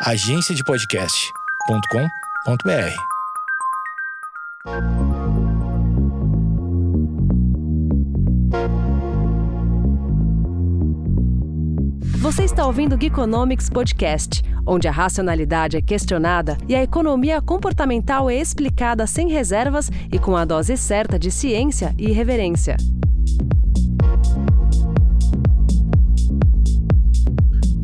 agenciadepodcast.com.br. Você está ouvindo o Geekonomics Podcast, onde a racionalidade é questionada e a economia comportamental é explicada sem reservas e com a dose certa de ciência e irreverência.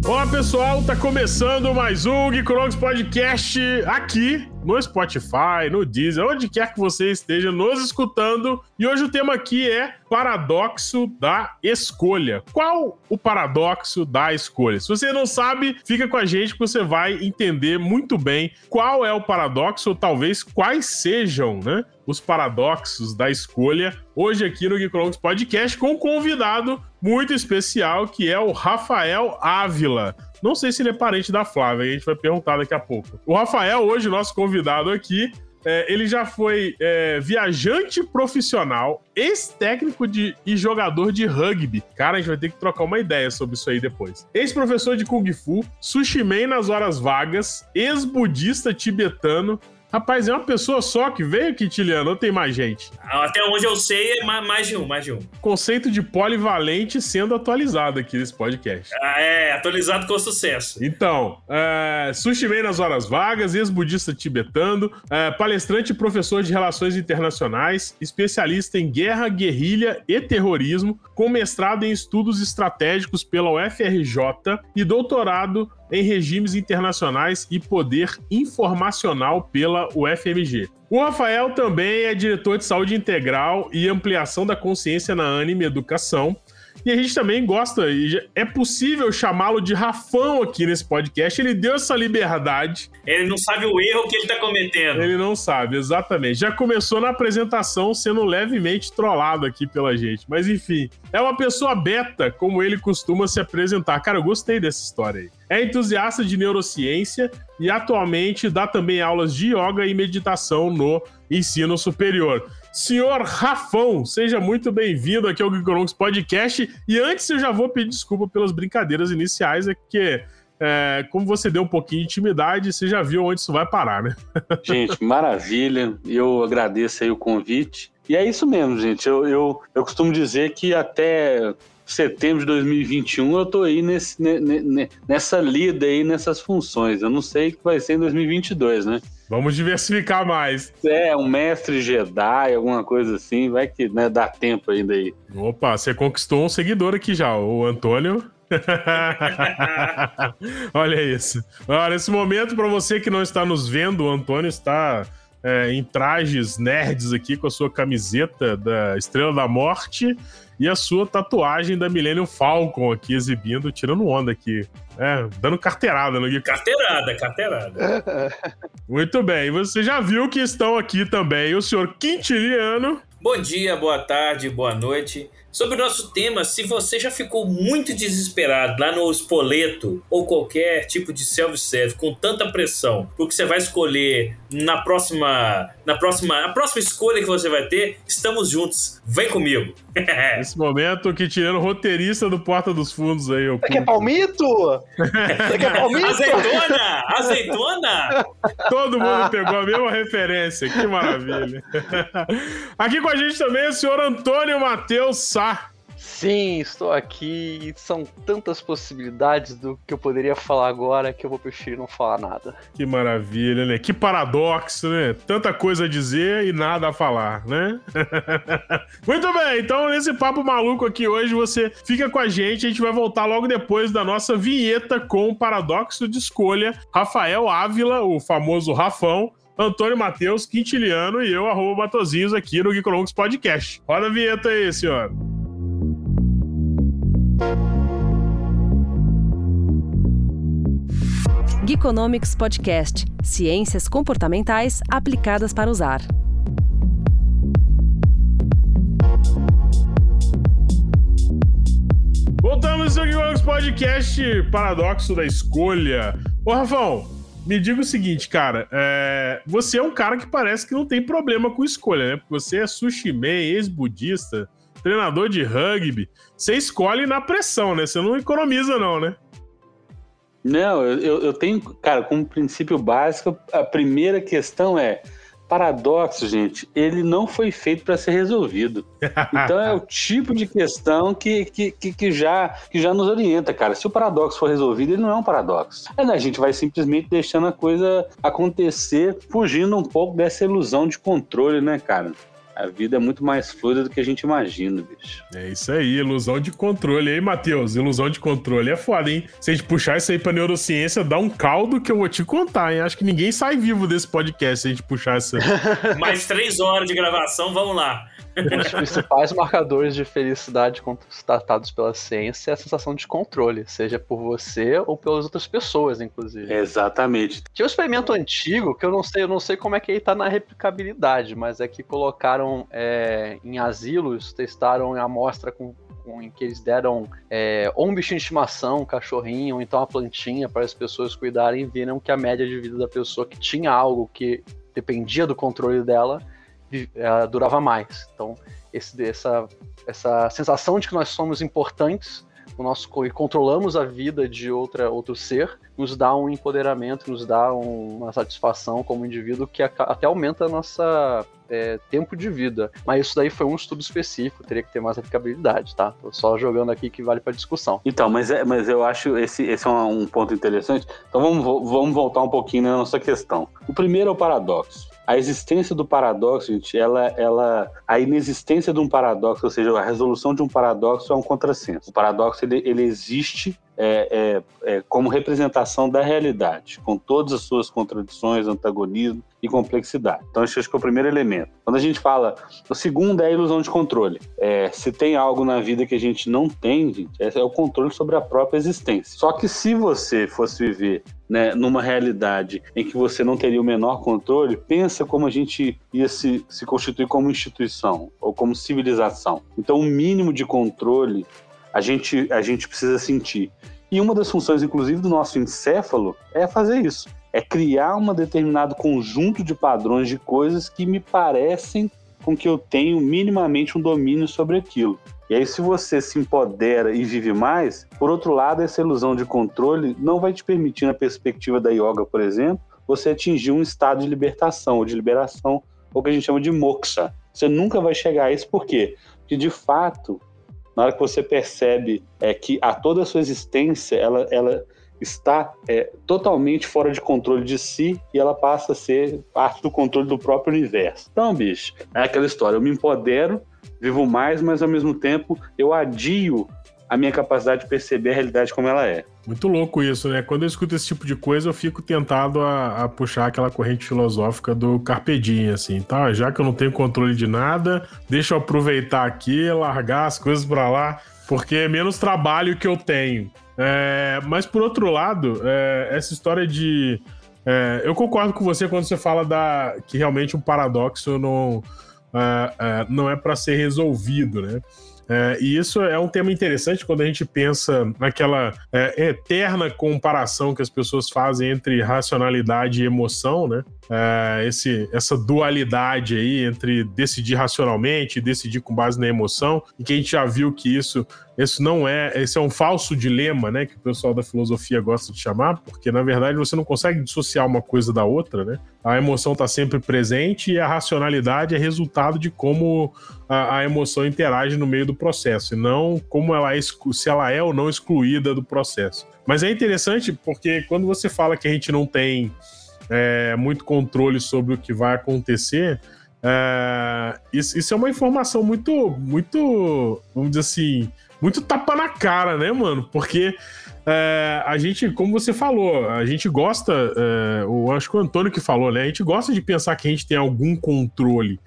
Olá pessoal, tá começando mais um Geekonomics Podcast aqui no Spotify, no Deezer, onde quer que você esteja nos escutando. E hoje o tema aqui é paradoxo da escolha. Qual o paradoxo da escolha? Se você não sabe, fica com a gente que você vai entender muito bem qual é o paradoxo, ou talvez quais sejam, né? Os paradoxos da escolha, hoje aqui no Geekonomics Podcast, com um convidado muito especial que é o Rafael Ávila. Não sei se ele é parente da Flávia, a gente vai perguntar daqui a pouco. O Rafael, hoje, nosso convidado aqui, é, ele já foi é, viajante profissional, ex-técnico de, e jogador de rugby. Cara, a gente vai ter que trocar uma ideia sobre isso aí depois. Ex-professor de Kung Fu, sushi man nas horas vagas, ex-budista tibetano, Rapaz, é uma pessoa só que veio, Quintiliano, ou tem mais gente? Até onde eu sei, é mais de um, mais de um. Conceito de polivalente sendo atualizado aqui nesse podcast. Ah, é, atualizado com sucesso. Então, é, sushi man nas horas vagas, ex-budista tibetano, é, palestrante e professor de relações internacionais, especialista em guerra, guerrilha e terrorismo, com mestrado em estudos estratégicos pela UFRJ e doutorado em regimes internacionais e poder informacional pela UFMG. O Rafael também é diretor de saúde integral e ampliação da consciência na Anime Educação e a gente também gosta, e é possível chamá-lo de Rafão aqui nesse podcast. Ele deu essa liberdade. Ele não sabe o erro que ele tá cometendo. Ele não sabe, exatamente. Já começou na apresentação sendo levemente trollado aqui pela gente. Mas enfim, é uma pessoa beta, como ele costuma se apresentar. Cara, eu gostei dessa história aí. É entusiasta de neurociência e atualmente dá também aulas de yoga e meditação no ensino superior. Senhor Rafão, seja muito bem-vindo aqui ao Geekonomics Podcast. E antes eu já vou pedir desculpa pelas brincadeiras iniciais, é que é, como você deu um pouquinho de intimidade, você já viu onde isso vai parar, né? Gente, maravilha. Eu agradeço aí o convite. E é isso mesmo, gente. Eu, eu, eu costumo dizer que até setembro de 2021 eu tô aí nesse, nessa lida aí, nessas funções. Eu não sei o que vai ser em 2022, né? Vamos diversificar mais. É, um mestre Jedi, alguma coisa assim, vai que né, dá tempo ainda aí. Opa, você conquistou um seguidor aqui já, o Antônio. Olha isso. Olha, nesse momento, para você que não está nos vendo, o Antônio está é, em trajes nerds aqui com a sua camiseta da Estrela da Morte e a sua tatuagem da Millennium Falcon aqui exibindo, tirando onda aqui. É, dando carteirada no Carteirada, carteirada. Muito bem, você já viu que estão aqui também o senhor Quintiliano. Bom dia, boa tarde, boa noite. Sobre o nosso tema, se você já ficou muito desesperado lá no Espoleto ou qualquer tipo de self-service com tanta pressão, porque você vai escolher na próxima, na próxima, a próxima escolha que você vai ter, estamos juntos. Vem comigo. Nesse momento, que tirando roteirista do Porta dos Fundos aí. Você quer palmito? Você quer palmito? Azeitona! Azeitona! Todo mundo pegou a mesma referência. Que maravilha. Aqui com a gente também é o senhor Antônio Matheus Sá. Sim, estou aqui. São tantas possibilidades do que eu poderia falar agora que eu vou preferir não falar nada. Que maravilha, né? Que paradoxo, né? Tanta coisa a dizer e nada a falar, né? Muito bem, então nesse papo maluco aqui hoje você fica com a gente. A gente vai voltar logo depois da nossa vinheta com o paradoxo de escolha. Rafael Ávila, o famoso Rafão. Antônio Matheus, Quintiliano e eu, arroba Batozinhos, aqui no Geekonomics Podcast. Roda a vinheta aí, senhor. Geekonomics Podcast Ciências comportamentais aplicadas para usar. Voltamos ao Geekonomics Podcast Paradoxo da Escolha. Ô, Rafão, me diga o seguinte, cara. É... Você é um cara que parece que não tem problema com escolha, né? Porque você é sushi man, ex-budista, treinador de rugby. Você escolhe na pressão, né? Você não economiza, não, né? Não, eu, eu tenho, cara, como princípio básico, a primeira questão é paradoxo, gente, ele não foi feito para ser resolvido. Então é o tipo de questão que, que, que, já, que já nos orienta, cara. Se o paradoxo for resolvido, ele não é um paradoxo. É, né, a gente vai simplesmente deixando a coisa acontecer, fugindo um pouco dessa ilusão de controle, né, cara? A vida é muito mais fluida do que a gente imagina, bicho. É isso aí, ilusão de controle. E aí, Matheus, ilusão de controle é foda, hein? Se a gente puxar isso aí pra neurociência, dá um caldo que eu vou te contar, hein? Acho que ninguém sai vivo desse podcast se a gente puxar essa. Mais três horas de gravação, vamos lá. Um dos principais marcadores de felicidade constatados pela ciência é a sensação de controle, seja por você ou pelas outras pessoas, inclusive. Exatamente. Tinha um experimento antigo que eu não sei, eu não sei como é que ele tá na replicabilidade, mas é que colocaram é, em asilos, testaram a amostra com em que eles deram é, ou um bichinho de estimação, um cachorrinho, ou então uma plantinha para as pessoas cuidarem, e viram que a média de vida da pessoa que tinha algo que dependia do controle dela uh, durava mais. Então, esse, essa, essa sensação de que nós somos importantes o nosso e controlamos a vida de outra outro ser, nos dá um empoderamento, nos dá um, uma satisfação como indivíduo que a, até aumenta a nossa é, tempo de vida. Mas isso daí foi um estudo específico, teria que ter mais aplicabilidade, tá? Tô só jogando aqui que vale para discussão. Então, mas, é, mas eu acho esse, esse é um, um ponto interessante. Então vamos, vamos voltar um pouquinho na nossa questão. O primeiro é o paradoxo. A existência do paradoxo, gente, ela, ela, a inexistência de um paradoxo, ou seja, a resolução de um paradoxo é um contrassenso. O paradoxo ele, ele existe é, é, é, como representação da realidade, com todas as suas contradições, antagonismo e complexidade. Então, acho que é o primeiro elemento. Quando a gente fala, o segundo é a ilusão de controle. É, se tem algo na vida que a gente não tem, gente, é o controle sobre a própria existência. Só que se você fosse viver né, numa realidade em que você não teria o menor controle, pensa como a gente ia se, se constituir como instituição ou como civilização. Então, o mínimo de controle a gente, a gente precisa sentir. E uma das funções, inclusive, do nosso encéfalo é fazer isso. É criar um determinado conjunto de padrões de coisas que me parecem com que eu tenho minimamente um domínio sobre aquilo. E aí, se você se empodera e vive mais, por outro lado, essa ilusão de controle não vai te permitir, na perspectiva da yoga, por exemplo, você atingir um estado de libertação ou de liberação, ou que a gente chama de moksha. Você nunca vai chegar a isso, por quê? Porque, de fato, na hora que você percebe é, que a toda a sua existência ela, ela está é, totalmente fora de controle de si e ela passa a ser parte do controle do próprio universo. Então, bicho, é aquela história: eu me empodero, vivo mais, mas ao mesmo tempo eu adio a minha capacidade de perceber a realidade como ela é. Muito louco isso, né? Quando eu escuto esse tipo de coisa, eu fico tentado a, a puxar aquela corrente filosófica do Carpe Diem, assim, tá? Já que eu não tenho controle de nada, deixa eu aproveitar aqui, largar as coisas para lá, porque é menos trabalho que eu tenho. É, mas por outro lado, é, essa história de. É, eu concordo com você quando você fala da, que realmente um paradoxo não, é, é, não é para ser resolvido, né? É, e isso é um tema interessante quando a gente pensa naquela eterna comparação que as pessoas fazem entre racionalidade e emoção, né? É, esse, essa dualidade aí entre decidir racionalmente e decidir com base na emoção, e que a gente já viu que isso, isso não é, esse é um falso dilema, né, que o pessoal da filosofia gosta de chamar, porque na verdade você não consegue dissociar uma coisa da outra, né? A emoção está sempre presente e a racionalidade é resultado de como a, a, emoção interage no meio do processo, e não como ela é, se ela é ou não excluída do processo. Mas é interessante porque quando você fala que a gente não tem é, muito controle sobre o que vai acontecer, é, isso, isso, é uma informação muito, muito, vamos dizer assim, muito tapa na cara, né, mano? Porque é, a gente, como você falou, a gente gosta, é, acho que o Antônio que falou, né? A gente gosta de pensar que a gente tem algum controle.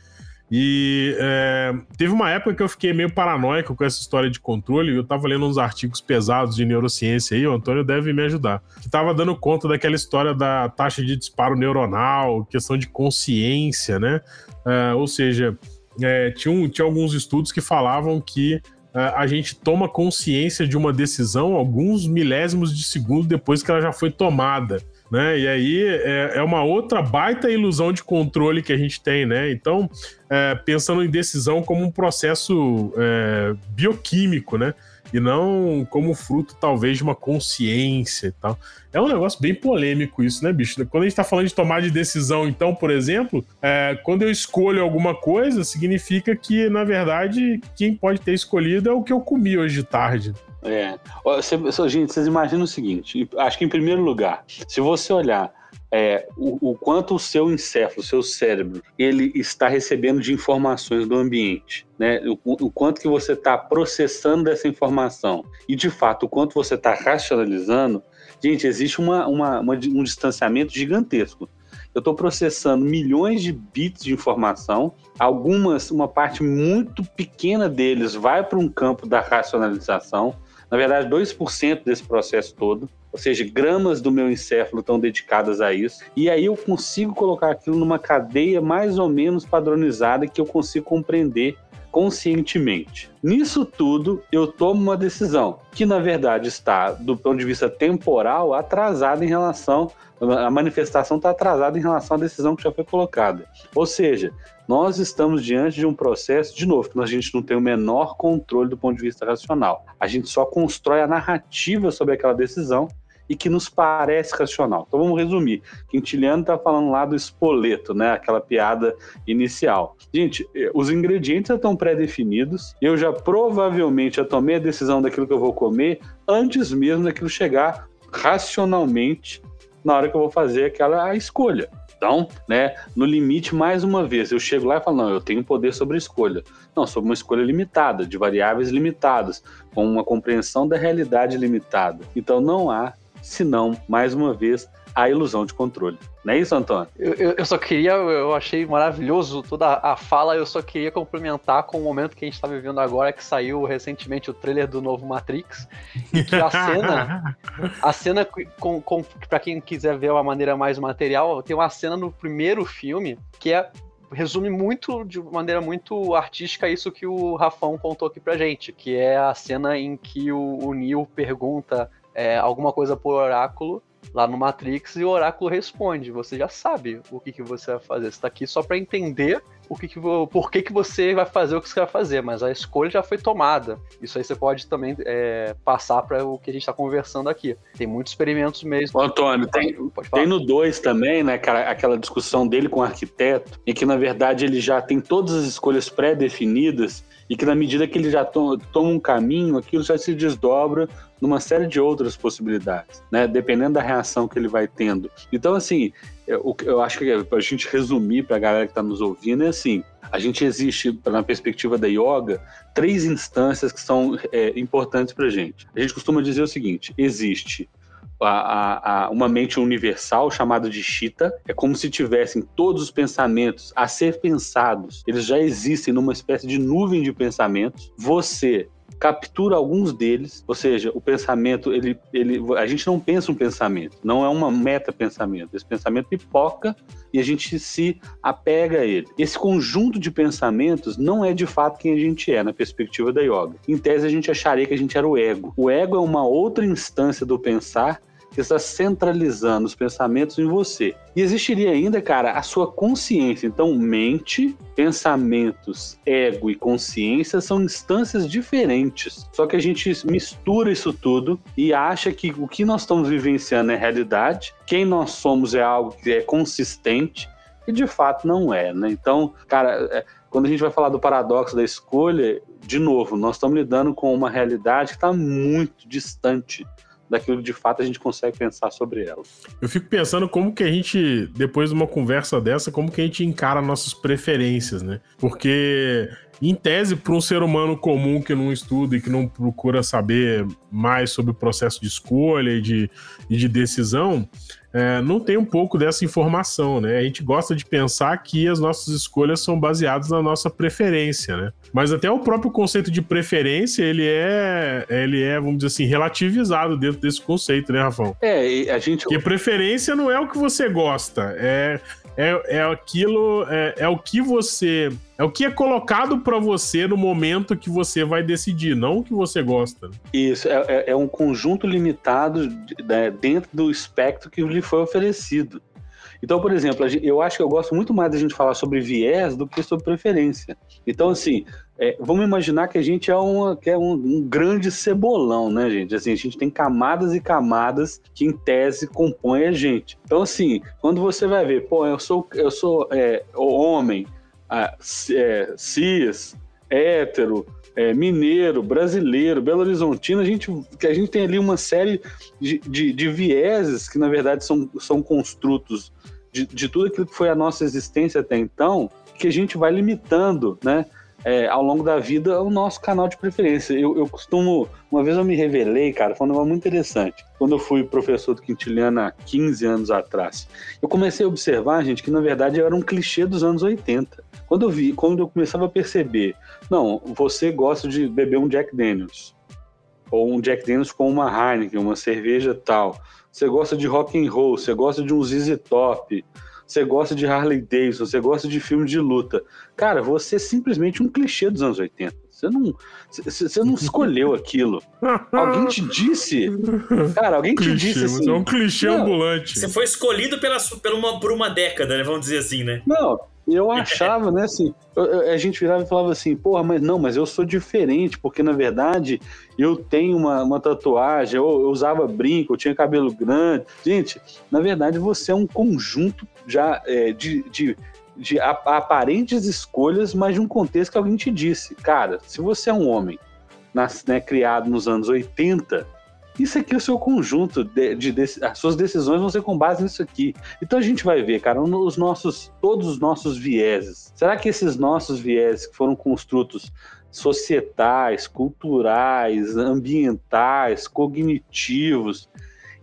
E é, teve uma época que eu fiquei meio paranoico com essa história de controle. Eu tava lendo uns artigos pesados de neurociência aí, o Antônio deve me ajudar. Que tava dando conta daquela história da taxa de disparo neuronal, questão de consciência, né? É, ou seja, é, tinha, um, tinha alguns estudos que falavam que é, a gente toma consciência de uma decisão alguns milésimos de segundo depois que ela já foi tomada né? E aí é, é, uma outra baita ilusão de controle que a gente tem, né? Então, é, pensando em decisão como um processo é, bioquímico, né? E não como fruto, talvez, de uma consciência e tal. É um negócio bem polêmico isso, né, bicho? Quando a gente tá falando de tomar de decisão, então, por exemplo, é, quando eu escolho alguma coisa, significa que, na verdade, quem pode ter escolhido é o que eu comi hoje de tarde. É. Gente, vocês imaginam o seguinte: acho que em primeiro lugar, se você olhar é, o, o, quanto o seu encéfalo, o seu cérebro, ele está recebendo de informações do ambiente, né? O, o quanto que você está processando dessa informação e, de fato, o quanto você está racionalizando, gente, existe uma, uma, uma, um distanciamento gigantesco. Eu estou processando milhões de bits de informação, algumas, uma parte muito pequena deles vai para um campo da racionalização, na verdade, 2% desse processo todo, ou seja, gramas do meu encéfalo estão dedicadas a isso. E aí eu consigo colocar aquilo numa cadeia mais ou menos padronizada que eu consigo compreender conscientemente. Nisso tudo, eu tomo uma decisão que, na verdade, está, do ponto de vista temporal, atrasada em relação. A manifestação está atrasada em relação à decisão que já foi colocada. Ou seja, nós estamos diante de um processo, de novo, que a gente não tem o menor controle do ponto de vista racional. A gente só constrói a narrativa sobre aquela decisão e que nos parece racional. Então vamos resumir. Quintiliano está falando lá do espoleto, né? Aquela piada inicial. Gente, eh, os ingredientes já estão pré-definidos. Eu já provavelmente já tomei a decisão daquilo que eu vou comer antes mesmo daquilo chegar racionalmente na hora que eu vou fazer aquela escolha. Então, né, no limite, mais uma vez, eu chego lá e falo, não, eu tenho poder sobre a escolha. Não, sobre uma escolha limitada, de variáveis limitadas, com uma compreensão da realidade limitada. Então não há, senão, mais uma vez, a ilusão de controle. Não é isso, Antônio? Eu, eu, só queria, eu achei maravilhoso toda a fala, eu só queria complementar com o momento que a gente está vivendo agora, que saiu recentemente o trailer do novo Matrix, e que a cena, a cena, com, com, para quem quiser ver uma maneira mais material, tem uma cena no primeiro filme que é resume muito, de maneira muito artística, isso que o Rafão contou aqui pra gente, que é a cena em que o, o Neo pergunta é, alguma coisa por oráculo lá no Matrix e o oráculo responde. Você já sabe o que, que você vai fazer. Você está aqui só para entender o que, que por que, que você vai fazer o que você vai fazer, mas a escolha já foi tomada. Isso aí você pode também é, passar para o que a gente está conversando aqui. Tem muitos experimentos mesmo. Ô, Antônio, tem, tem no 2 também, né, aquela, aquela discussão dele com o arquiteto, em que na verdade ele já tem todas as escolhas pré-definidas e que na medida que ele já to toma um caminho, aquilo já se desdobra numa série de outras possibilidades, né? Dependendo da reação que ele vai tendo. Então, assim, eu, eu acho que a gente resumir para a galera que está nos ouvindo é assim: a gente existe, na perspectiva da yoga, três instâncias que são é, importantes para a gente. A gente costuma dizer o seguinte: existe a, a, a, uma mente universal chamada de Chita. É como se tivessem todos os pensamentos a ser pensados. Eles já existem numa espécie de nuvem de pensamentos. Você captura alguns deles, ou seja, o pensamento, ele, ele, a gente não pensa um pensamento, não é uma meta-pensamento. Esse pensamento pipoca e a gente se apega a ele. Esse conjunto de pensamentos não é de fato quem a gente é na perspectiva da yoga. Em tese, a gente acharia que a gente era o ego. O ego é uma outra instância do pensar que está centralizando os pensamentos em você. E existiria ainda, cara, a sua consciência. Então, mente, pensamentos, ego e consciência são instâncias diferentes. Só que a gente mistura isso tudo e acha que o que nós estamos vivenciando é realidade, quem nós somos é algo que é consistente e de fato não é, né? Então, cara, é, quando a gente vai falar do paradoxo da escolha, de novo, nós estamos lidando com uma realidade que está muito distante daquilo de fato a gente consegue pensar sobre ela. Eu fico pensando como que a gente, depois de uma conversa dessa, como que a gente encara nossas preferências, né? Porque, em tese, para um ser humano comum que não estuda e que não procura saber mais sobre o processo de escolha e de, e de decisão, é, não tem um pouco dessa informação, né? A gente gosta de pensar que as nossas escolhas são baseadas na nossa preferência, né? Mas até o próprio conceito de preferência, ele é, ele é, vamos dizer assim, relativizado dentro desse conceito, né, Rafão? É, a gente... Porque preferência não é o que você gosta, é, é, é aquilo, é, é o que você é o que é colocado para você no momento que você vai decidir, não o que você gosta. Isso, é, é, é um conjunto limitado né, dentro do espectro que lhe foi oferecido. Então, por exemplo, eu acho que eu gosto muito mais da gente falar sobre viés do que sobre preferência. Então, assim, é, vamos imaginar que a gente é, uma, que é um, um, grande cebolão, né, gente? Assim, a gente tem camadas e camadas que, em tese, compõem a gente. Então, assim, quando você vai ver, pô, eu sou, eu sou é, homem, é, cis, hétero, é, mineiro, brasileiro, Belo Horizontino, a gente, a gente tem ali uma série de, de, de vieses que, na verdade, são, são construtos de, de tudo aquilo que foi a nossa existência até então, que a gente vai limitando, né? É, ao longo da vida o nosso canal de preferência. Eu, eu, costumo. Uma vez eu me revelei, cara, foi um negócio muito interessante. Quando eu fui professor do Quintiliano há 15 anos atrás, eu comecei a observar, gente, que na verdade era um clichê dos anos 80. Quando eu vi, quando eu começava a perceber, não, você gosta de beber um Jack Daniels, ou um Jack Daniels com uma Heineken, uma cerveja tal. Você gosta de rock and roll, você gosta de um ZZ Top, você gosta de Harley Davidson, você gosta de filme de luta. Cara, você é simplesmente um clichê dos anos 80. Você não, você não escolheu aquilo. alguém te disse. Cara, alguém te clichê, disse assim. É um clichê não, ambulante. Você foi escolhido pela, pela uma, por uma década, né? Vamos dizer assim, né? Não, eu achava, né, assim, a gente virava e falava assim, porra, mas não, mas eu sou diferente, porque na verdade eu tenho uma, uma tatuagem, eu, eu usava brinco, eu tinha cabelo grande. Gente, na verdade você é um conjunto já é, de, de, de aparentes escolhas, mas de um contexto que alguém te disse. Cara, se você é um homem nas, né, criado nos anos 80, isso aqui é o seu conjunto de, de, de, as suas decisões vão ser com base nisso aqui. Então a gente vai ver, cara, os nossos, todos os nossos vieses. Será que esses nossos vieses que foram construtos societais, culturais, ambientais, cognitivos,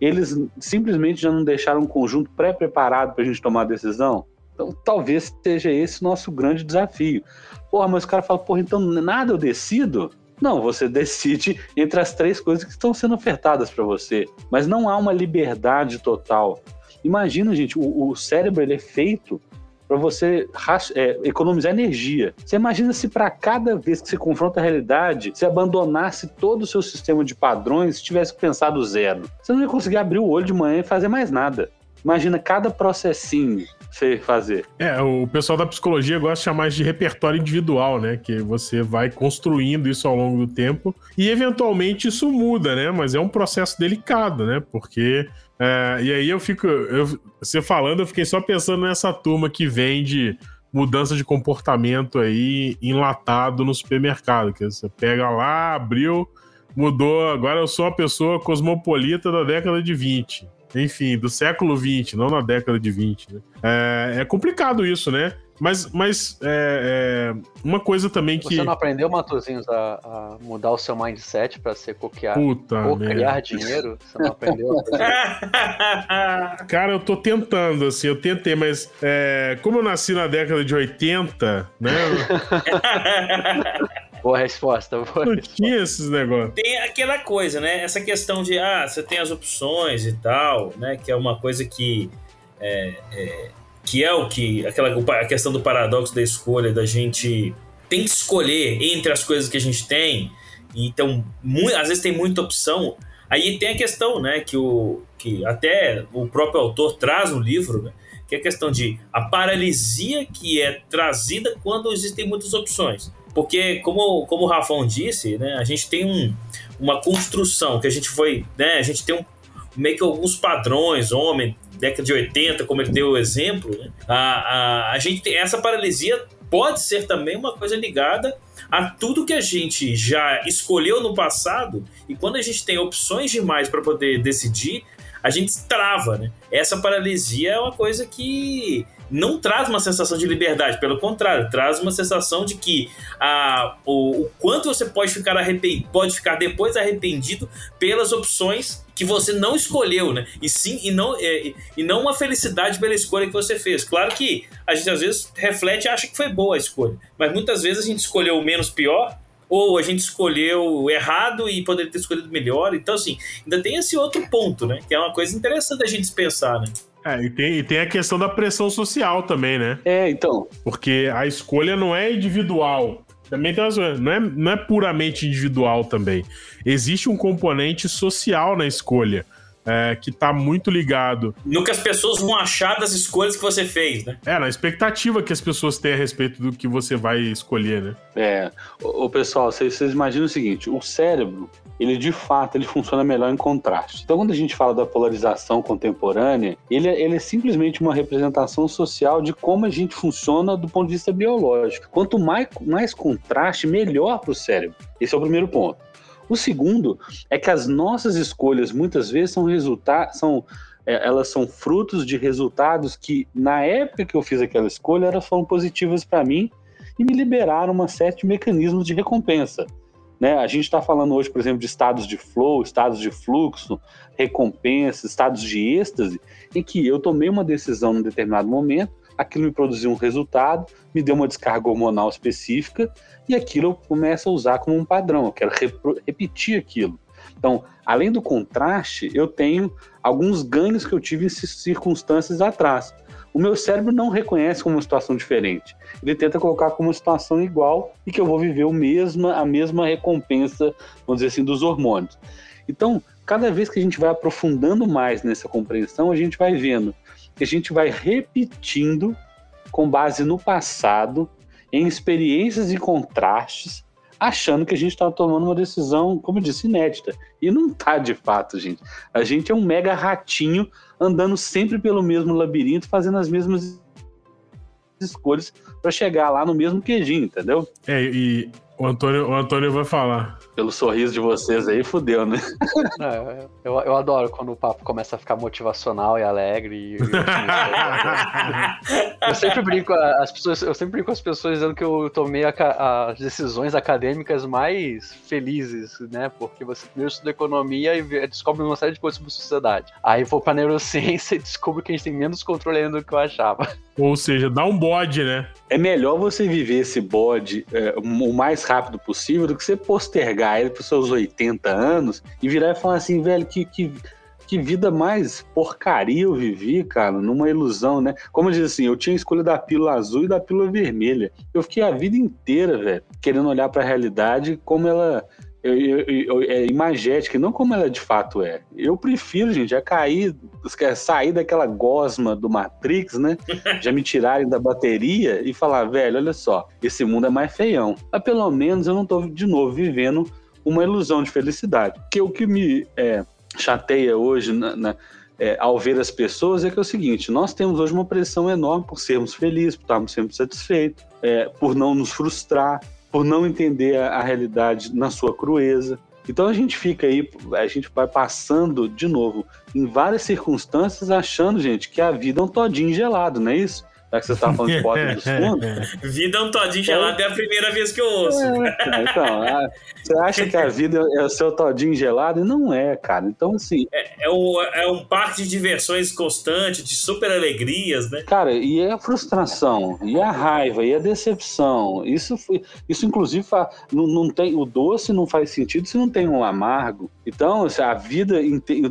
eles simplesmente já não deixaram um conjunto pré-preparado para a gente tomar a decisão? Então, talvez seja esse o nosso grande desafio. Porra, mas o cara fala, porra, então nada eu decido? Não, você decide entre as três coisas que estão sendo ofertadas para você, mas não há uma liberdade total. Imagina, gente, o, o cérebro ele é feito para você é, economizar energia. Você imagina se para cada vez que você confronta a realidade, você abandonasse todo o seu sistema de padrões tivesse pensado zero. Você não ia conseguir abrir o olho de manhã e fazer mais nada. Imagina cada processinho você fazer. É, o pessoal da psicologia gosta de chamar de repertório individual, né? Que você vai construindo isso ao longo do tempo e eventualmente isso muda, né? Mas é um processo delicado, né? Porque é, e aí eu fico, eu, você falando, eu fiquei só pensando nessa turma que vende mudança de comportamento aí enlatado no supermercado, que você pega lá, abriu, mudou, agora eu sou uma pessoa cosmopolita da década de 20 enfim, do século XX, não na década de 20. Né? É, é, complicado isso, né? Mas, mas é, é, uma coisa também que. Você não aprendeu, Matosinhos, a, a mudar o seu mindset para ser coquear, Puta cocriar dinheiro? Você não aprendeu? Cara, eu tô tentando, assim, eu tentei, mas é, como eu nasci na década de 80, né? Boa resposta. Boa não resposta. tinha esses negócios. Tem aquela coisa, né? Essa questão de, ah, você tem as opções e tal, né? Que é uma coisa que. É, é, que é o que. Aquela, a questão do paradoxo da escolha, da gente tem que escolher entre as coisas que a gente tem. Então, muito, às vezes tem muita opção. Aí tem a questão, né? Que, o, que até o próprio autor traz no livro, né? Que é a questão de a paralisia que é trazida quando existem muitas opções. Porque, como, como o Rafão disse, né, a gente tem um, uma construção que a gente foi. Né, a gente tem um, meio que alguns padrões, homem, década de 80, como ele deu o exemplo. Né, a, a, a gente tem essa paralisia pode ser também uma coisa ligada a tudo que a gente já escolheu no passado e quando a gente tem opções demais para poder decidir, a gente trava, né? Essa paralisia é uma coisa que não traz uma sensação de liberdade, pelo contrário, traz uma sensação de que a, o, o quanto você pode ficar arrependido, pode ficar depois arrependido pelas opções que você não escolheu, né? E sim, e não, é, e não uma felicidade pela escolha que você fez. Claro que a gente às vezes reflete e acha que foi boa a escolha, mas muitas vezes a gente escolheu o menos pior ou a gente escolheu errado e poderia ter escolhido melhor. Então, assim, ainda tem esse outro ponto, né? Que é uma coisa interessante a gente pensar, né? É, e tem, e tem a questão da pressão social também, né? É, então. Porque a escolha não é individual. Também tem uma, não, é, não é puramente individual também. Existe um componente social na escolha. é, que tá muito ligado. No que as pessoas vão achar das escolhas que você fez, né? É, na expectativa que as pessoas têm a respeito do que você vai escolher, né? É, o pessoal, vocês, vocês imaginam o seguinte: o cérebro, ele de fato ele funciona melhor em contraste. Então, quando a gente fala da polarização contemporânea, ele, é, ele é simplesmente uma representação social de como a gente funciona do ponto de vista biológico. Quanto mais, mais contraste, melhor para o cérebro. Esse é o primeiro ponto. O segundo é que as nossas escolhas muitas vezes são resultados, são é, elas são frutos de resultados que na época que eu fiz aquela escolha elas foram positivas para mim e me liberaram uma série de mecanismos de recompensa. Né? A gente está falando hoje, por exemplo, de estados de flow, estados de fluxo, recompensa, estados de êxtase, em que eu tomei uma decisão num determinado momento, aquilo me produziu um resultado, me deu uma descarga hormonal específica e aquilo eu começo a usar como um padrão, eu quero repetir aquilo. Então, além do contraste, eu tenho alguns ganhos que eu tive em circunstâncias atrás. O meu cérebro não reconhece como uma situação diferente. Ele tenta colocar como uma situação igual e que eu vou viver o mesma, a mesma recompensa, vamos dizer assim, dos hormônios. Então, cada vez que a gente vai aprofundando mais nessa compreensão, a gente vai vendo que a gente vai repetindo com base no passado em experiências e contrastes, achando que a gente está tomando uma decisão, como eu disse, inédita. E não está de fato, gente. A gente é um mega ratinho andando sempre pelo mesmo labirinto, fazendo as mesmas escolhas para chegar lá no mesmo queijinho, entendeu? É, e o Antônio, o Antônio vai falar. Pelo sorriso de vocês aí, fudeu, né? É, eu, eu adoro quando o papo começa a ficar motivacional e alegre. E, e, eu sempre brinco as pessoas, eu sempre brinco com as pessoas dizendo que eu tomei a, as decisões acadêmicas mais felizes, né? Porque você primeiro estuda economia e descobre uma série de coisas sobre sociedade. Aí vou pra neurociência e descubro que a gente tem menos controle ainda do que eu achava. Ou seja, dá um bode, né? É melhor você viver esse bode é, o mais rápido possível do que você postergar ele para os seus 80 anos e virar e falar assim, velho, que, que, que vida mais porcaria eu vivi, cara, numa ilusão, né? Como disse assim, eu tinha escolha da pílula azul e da pílula vermelha. Eu fiquei a vida inteira, velho, querendo olhar para a realidade como ela eu, eu, eu, é imagética, não como ela de fato é. Eu prefiro, gente, já cair, sair daquela gosma do Matrix, né? Já me tirarem da bateria e falar, velho, olha só, esse mundo é mais feião. Mas pelo menos eu não tô de novo vivendo uma ilusão de felicidade. Porque o que me é, chateia hoje na, na é, ao ver as pessoas é que é o seguinte: nós temos hoje uma pressão enorme por sermos felizes, por estarmos sempre satisfeitos, é, por não nos frustrar, por não entender a, a realidade na sua crueza. Então a gente fica aí, a gente vai passando de novo em várias circunstâncias achando, gente, que a vida é um todinho gelado, não é isso? Já que você estava falando de porta dos fundos. Vida é um todinho gelado é, é a primeira vez que eu ouço. É, então, a, você acha que a vida é o seu todinho gelado? E não é, cara. Então, assim. É, é, um, é um parque de diversões constante, de super alegrias, né? Cara, e a frustração, e a raiva, e a decepção. Isso, foi, isso inclusive, não, não tem. O doce não faz sentido se não tem um amargo. Então, assim, a vida,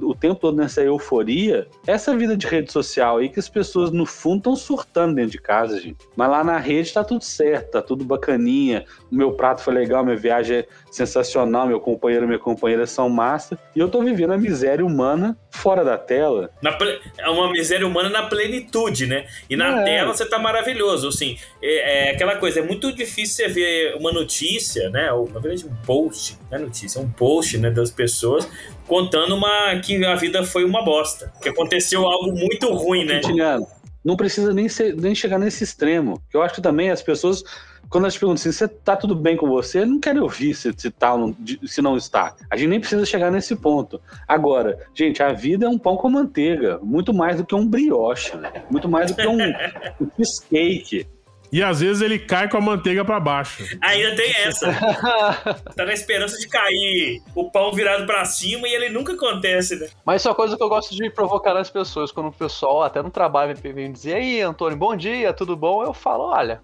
o tempo todo nessa euforia, essa vida de rede social aí que as pessoas, no fundo, estão surtando dentro de casa, gente. Mas lá na rede tá tudo certo, tá tudo bacaninha. O meu prato foi legal, minha viagem é sensacional, meu companheiro e minha companheira são massa. E eu tô vivendo a miséria humana fora da tela. É uma miséria humana na plenitude, né? E na é. tela você tá maravilhoso. Assim, é, é, aquela coisa, é muito difícil você ver uma notícia, né? Ou, na verdade, um post, não é notícia, é um post, né, das pessoas contando uma que a vida foi uma bosta. Que aconteceu algo muito ruim, né? Não precisa nem, ser, nem chegar nesse extremo. Eu acho que também as pessoas quando elas perguntam assim, você tá tudo bem com você, não quero ouvir se, se tá se não está. A gente nem precisa chegar nesse ponto. Agora, gente, a vida é um pão com manteiga, muito mais do que um brioche, né? muito mais do que um, um cheesecake. E às vezes ele cai com a manteiga para baixo. Ainda tem essa. tá na esperança de cair o pão virado para cima e ele nunca acontece, né? Mas isso é uma coisa que eu gosto de provocar nas pessoas. Quando o pessoal, até no trabalho, vem dizer: aí, Antônio, bom dia, tudo bom? Eu falo: olha,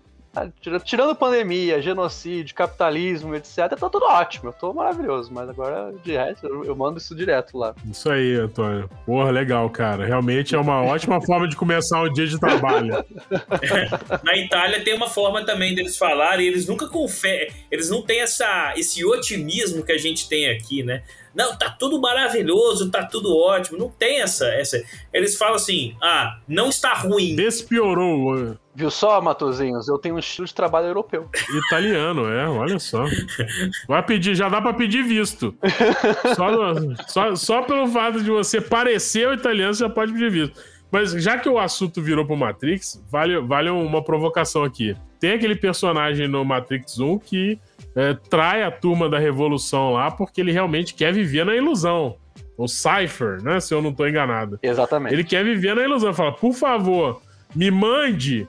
tirando pandemia, genocídio, capitalismo, etc., tá tudo ótimo. Eu tô maravilhoso, mas agora, de resto, eu, mando isso direto lá. Isso aí, Antônio. Porra, legal, cara. Realmente é uma ótima forma de começar o dia de trabalho. Na Itália tem uma forma também deles falarem, eles nunca conferem, eles não têm essa, esse otimismo que a gente tem aqui, né? Não, tá tudo maravilhoso, tá tudo ótimo. Não tem essa. essa. Eles falam assim: ah, não está ruim. Despiorou. Viu só, Matozinhos? Eu tenho um estilo de trabalho europeu. Italiano, é, olha só. Vai pedir, já dá pra pedir visto. Só, no, só, só pelo fato de você parecer o italiano, você já pode pedir visto. Mas já que o assunto virou pro Matrix, vale, vale uma provocação aqui. Tem aquele personagem no Matrix 1 que é, trai a turma da Revolução lá porque ele realmente quer viver na ilusão. O Cypher, né? Se eu não tô enganado. Exatamente. Ele quer viver na ilusão. Fala, por favor, me mande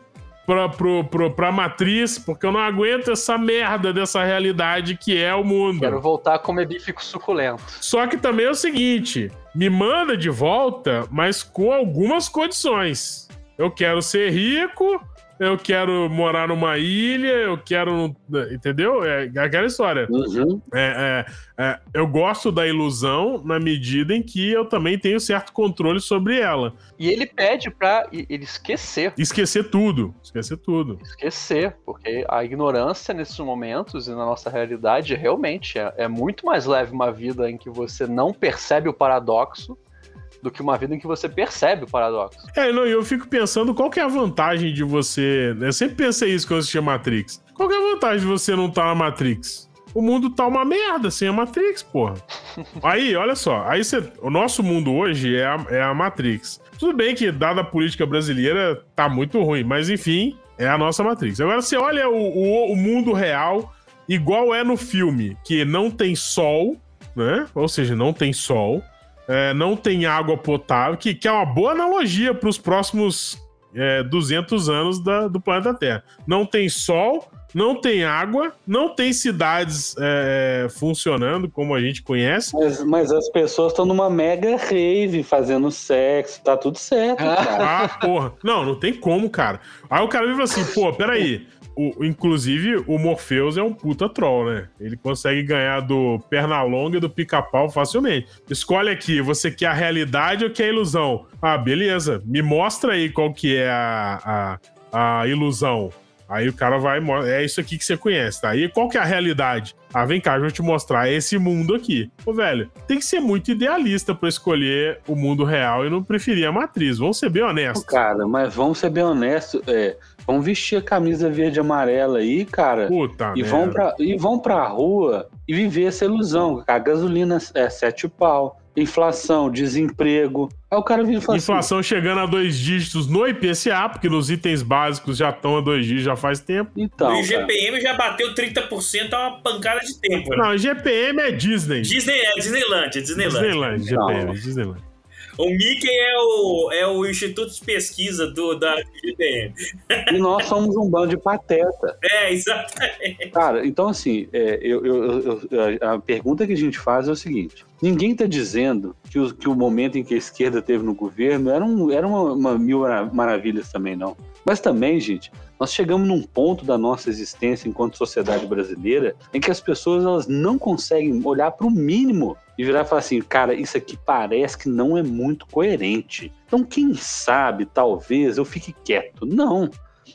pra, pro, pro, pra matriz, porque eu não aguento essa merda dessa realidade que é o mundo. Quero voltar a comer bife suculento. Só que também é o seguinte: me manda de volta, mas com algumas condições. Eu quero ser rico, eu quero morar numa ilha, eu quero. Entendeu? É aquela história. Uhum. É, é, é, eu gosto da ilusão na medida em que eu também tenho certo controle sobre ela. E ele pede pra ele esquecer. Esquecer tudo. Esquecer tudo. Esquecer, porque a ignorância nesses momentos e na nossa realidade realmente é, é muito mais leve uma vida em que você não percebe o paradoxo do que uma vida em que você percebe o paradoxo. É, não, eu fico pensando qual que é a vantagem de você. Eu sempre pensei isso quando eu assistia Matrix. Qual que é a vantagem de você não estar tá na Matrix? O mundo tá uma merda sem a Matrix, porra. Aí, olha só, aí você, o nosso mundo hoje é a, é a Matrix. Tudo bem que, dada a política brasileira, tá muito ruim, mas enfim, é a nossa Matrix. Agora você olha o, o, o mundo real, igual é no filme, que não tem sol, né? Ou seja, não tem sol é, não tem água potável, que, que é uma boa analogia para os próximos é, 200 anos da, do planeta Terra. Não tem sol, não tem água, não tem cidades é, funcionando como a gente conhece. Mas, mas as pessoas estão numa mega rave fazendo sexo, tá tudo certo. Cara. Ah, porra. Não, não tem como, cara. Aí o cara vive assim, pô, peraí. O, inclusive, o Morpheus é um puta troll, né? Ele consegue ganhar do Pernalonga e do Pica-Pau facilmente. Escolhe aqui, você quer a realidade ou quer a ilusão? Ah, beleza. Me mostra aí qual que é a, a, a ilusão. Aí o cara vai, é isso aqui que você conhece, tá? E qual que é a realidade? Ah, vem cá, eu vou te mostrar esse mundo aqui. Ô, velho, tem que ser muito idealista para escolher o mundo real e não preferir a matriz. Vamos ser bem honestos. Cara, mas vamos ser bem honestos. É, vamos vestir a camisa verde e amarela aí, cara. Puta e vão, pra, e vão pra rua e viver essa ilusão. A gasolina é sete pau inflação, desemprego. Aí o cara vira e fala assim, Inflação assim, chegando a dois dígitos no IPCA, porque nos itens básicos já estão a dois dígitos já faz tempo. Então, o IGPM já bateu 30% há uma pancada de tempo. Né? Não, IGPM é Disney. Disney é Disneyland, é Disneyland. Disneyland, IGPM, Disneyland. O Mickey é o, é o Instituto de Pesquisa do, da IBM. E nós somos um bando de pateta. É, exatamente. Cara, então assim, é, eu, eu, eu, a pergunta que a gente faz é o seguinte: ninguém está dizendo que o, que o momento em que a esquerda teve no governo era, um, era uma, uma mil maravilhas também, não. Mas também, gente, nós chegamos num ponto da nossa existência enquanto sociedade brasileira em que as pessoas elas não conseguem olhar para o mínimo e virar e falar assim, cara, isso aqui parece que não é muito coerente. Então, quem sabe, talvez eu fique quieto. Não.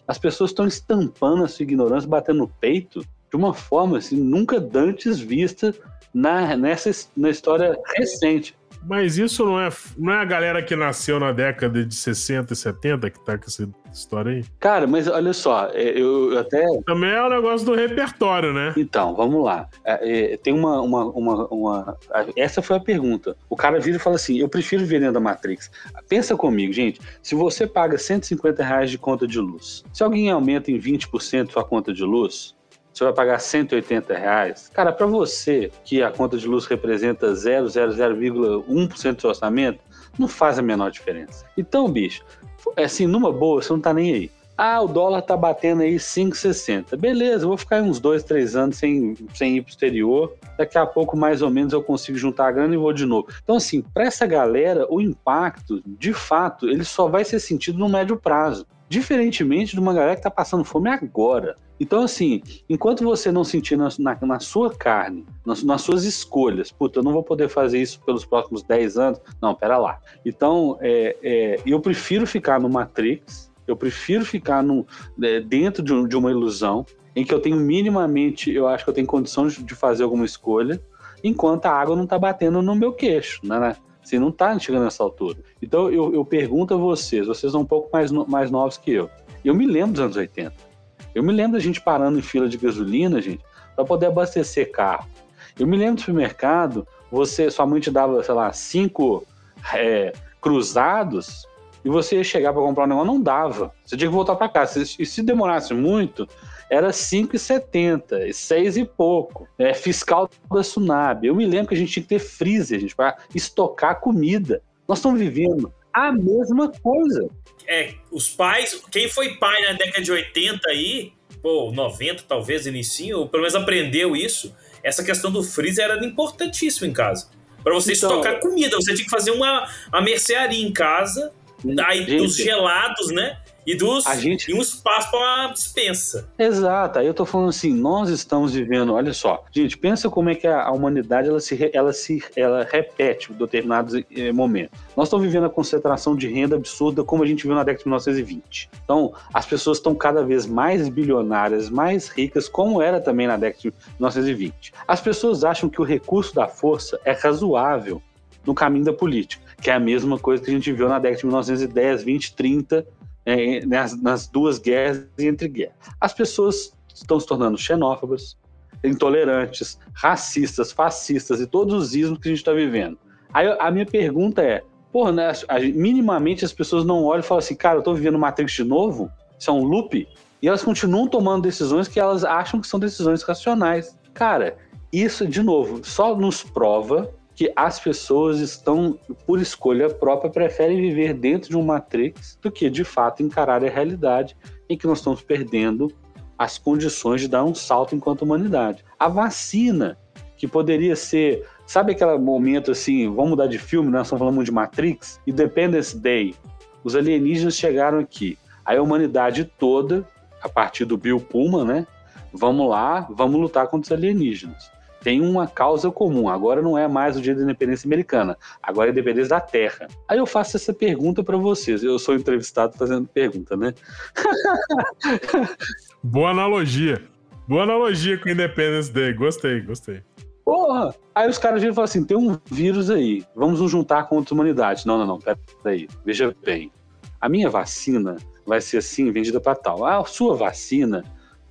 As pessoas estão estampando a sua ignorância, batendo no peito de uma forma assim, nunca dantes vista na, nessa, na história recente. Mas isso não é, não é a galera que nasceu na década de 60 e 70 que tá com essa história aí? Cara, mas olha só, é, eu até. Também é o um negócio do repertório, né? Então, vamos lá. É, é, tem uma, uma, uma, uma, Essa foi a pergunta. O cara vira e fala assim: eu prefiro ver dentro da Matrix. Pensa comigo, gente. Se você paga 150 reais de conta de luz, se alguém aumenta em 20% sua conta de luz, você vai pagar 180 reais. Cara, para você que a conta de luz representa 0,00,1% do seu orçamento, não faz a menor diferença. Então, bicho, assim, numa boa, você não tá nem aí. Ah, o dólar tá batendo aí 5,60. Beleza, vou ficar uns dois, três anos sem, sem ir pro exterior. Daqui a pouco, mais ou menos, eu consigo juntar a grana e vou de novo. Então, assim, para essa galera, o impacto, de fato, ele só vai ser sentido no médio prazo. Diferentemente de uma galera que tá passando fome agora. Então, assim, enquanto você não sentir na, na, na sua carne, nas, nas, suas escolhas, puta, eu não vou poder fazer isso pelos próximos 10 anos. Não, pera lá. Então, é, é, eu prefiro ficar no Matrix, eu prefiro ficar no, é, dentro de, um, de, uma ilusão em que eu tenho minimamente, eu acho que eu tenho condição de, de fazer alguma escolha, enquanto a água não está batendo no meu queixo, né? Assim, não está chegando nessa altura. Então eu, eu pergunto a vocês, vocês são um pouco mais, mais novos que eu. Eu me lembro dos anos 80. Eu me lembro da gente parando em fila de gasolina, gente, para poder abastecer carro. Eu me lembro do supermercado, você, sua mãe te dava, sei lá, cinco é, cruzados e você ia chegar para comprar um negócio, não dava. Você tinha que voltar para casa. E se demorasse muito, era 5,70, 6 e pouco. É, fiscal da Sunab. Eu me lembro que a gente tinha que ter freezer, gente, para estocar comida. Nós estamos vivendo a mesma coisa. É, os pais, quem foi pai na década de 80 aí, pô, 90 talvez, inicinho, ou pelo menos aprendeu isso, essa questão do freezer era importantíssimo em casa. Para você então, estocar comida, você tinha que fazer uma, uma mercearia em casa, aí gente, dos gelados, né? E, dos, a gente... e um espaço para dispensa. Exato. Aí eu tô falando assim, nós estamos vivendo, olha só, gente, pensa como é que a, humanidade ela se, ela se ela repete em determinados eh, momentos. Nós estamos vivendo a concentração de renda absurda como a gente viu na década de 1920. Então, as pessoas estão cada vez mais bilionárias, mais ricas, como era também na década de 1920. As pessoas acham que o recurso da força é razoável no caminho da política, que é a mesma coisa que a gente viu na década de 1910, 20, 30 é, nas, nas, duas guerras e entre guerras. As pessoas estão se tornando xenófobas, intolerantes, racistas, fascistas e todos os ismos que a gente está vivendo. Aí a minha pergunta é, porra, né, minimamente as pessoas não olham e falam assim, cara, eu estou vivendo Matrix de novo? Isso é um loop? E elas continuam tomando decisões que elas acham que são decisões racionais. Cara, isso, de novo, só nos prova que as pessoas estão, por escolha própria, preferem viver dentro de um Matrix do que, de fato, encarar a realidade em que nós estamos perdendo as condições de dar um salto enquanto humanidade. A vacina, que poderia ser, sabe aquele momento assim, vamos mudar de filme, nós estamos falando de Matrix, Independence Day, os alienígenas chegaram aqui, aí a humanidade toda, a partir do Bill Pullman, né, vamos lá, vamos lutar contra os alienígenas tem uma causa comum. Agora não é mais o dia da independência americana, agora é a independência da terra. Aí eu faço essa pergunta para vocês. Eu sou entrevistado fazendo pergunta, né? Boa analogia. Boa analogia com Independence Day. Gostei, gostei. Porra! Aí os caras viram e falam assim: tem um vírus aí, vamos nos juntar contra a humanidade. Não, não, não, peraí. Veja bem. A minha vacina vai ser assim, vendida para tal. Ah, a sua vacina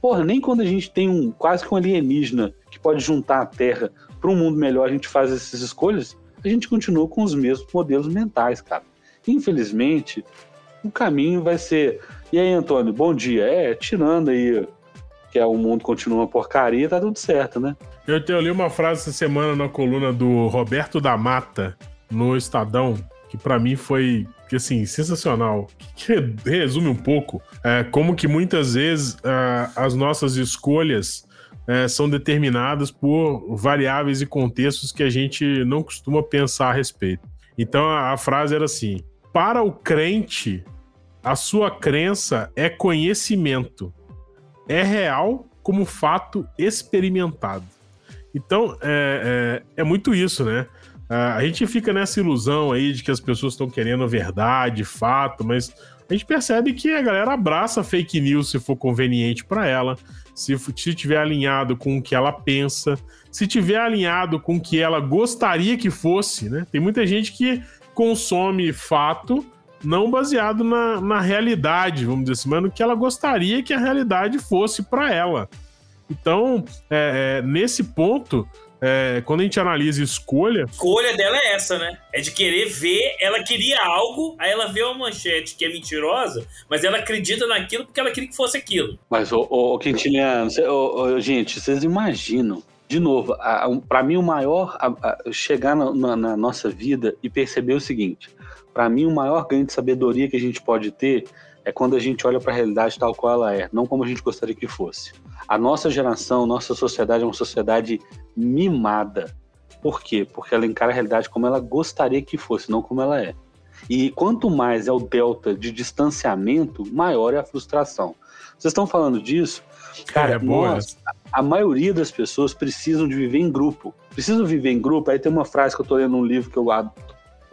Porra, nem quando a gente tem um quase que um alienígena que pode juntar a Terra para um mundo melhor, a gente faz essas escolhas, a gente continua com os mesmos modelos mentais, cara. Infelizmente, o caminho vai ser. E aí, Antônio, bom dia. É, tirando aí que é, o mundo continua uma porcaria, tá tudo certo, né? Eu, eu li uma frase essa semana na coluna do Roberto da Mata, no Estadão, que para mim foi assim, sensacional, que resume um pouco é, como que muitas vezes é, as nossas escolhas é, são determinadas por variáveis e contextos que a gente não costuma pensar a respeito. Então a, a frase era assim: para o crente, a sua crença é conhecimento, é real como fato experimentado. Então é, é, é muito isso, né? A gente fica nessa ilusão aí de que as pessoas estão querendo verdade, fato, mas a gente percebe que a galera abraça fake news se for conveniente para ela, se tiver alinhado com o que ela pensa, se tiver alinhado com o que ela gostaria que fosse, né? Tem muita gente que consome fato não baseado na, na realidade, vamos dizer assim, mas no que ela gostaria que a realidade fosse para ela. Então, é, é, nesse ponto, é, quando a gente analisa escolha. A escolha dela é essa, né? É de querer ver, ela queria algo, aí ela vê uma manchete que é mentirosa, mas ela acredita naquilo porque ela queria que fosse aquilo. Mas, ô, ô Quintiliano, gente, vocês imaginam de novo, para mim o maior a, a, chegar na, na, na, nossa vida e perceber o seguinte: para mim o maior ganho de sabedoria que a gente pode ter é quando a gente olha para a realidade tal qual ela é, não como a gente gostaria que fosse. A nossa geração, nossa sociedade é uma sociedade mimada. Por quê? Porque ela encara a realidade como ela gostaria que fosse, não como ela é. E quanto mais é o delta de distanciamento, maior é a frustração. Vocês estão falando disso? Cara, é nós, a maioria das pessoas precisam de viver em grupo. Precisam viver em grupo. Aí tem uma frase que eu estou lendo num livro que eu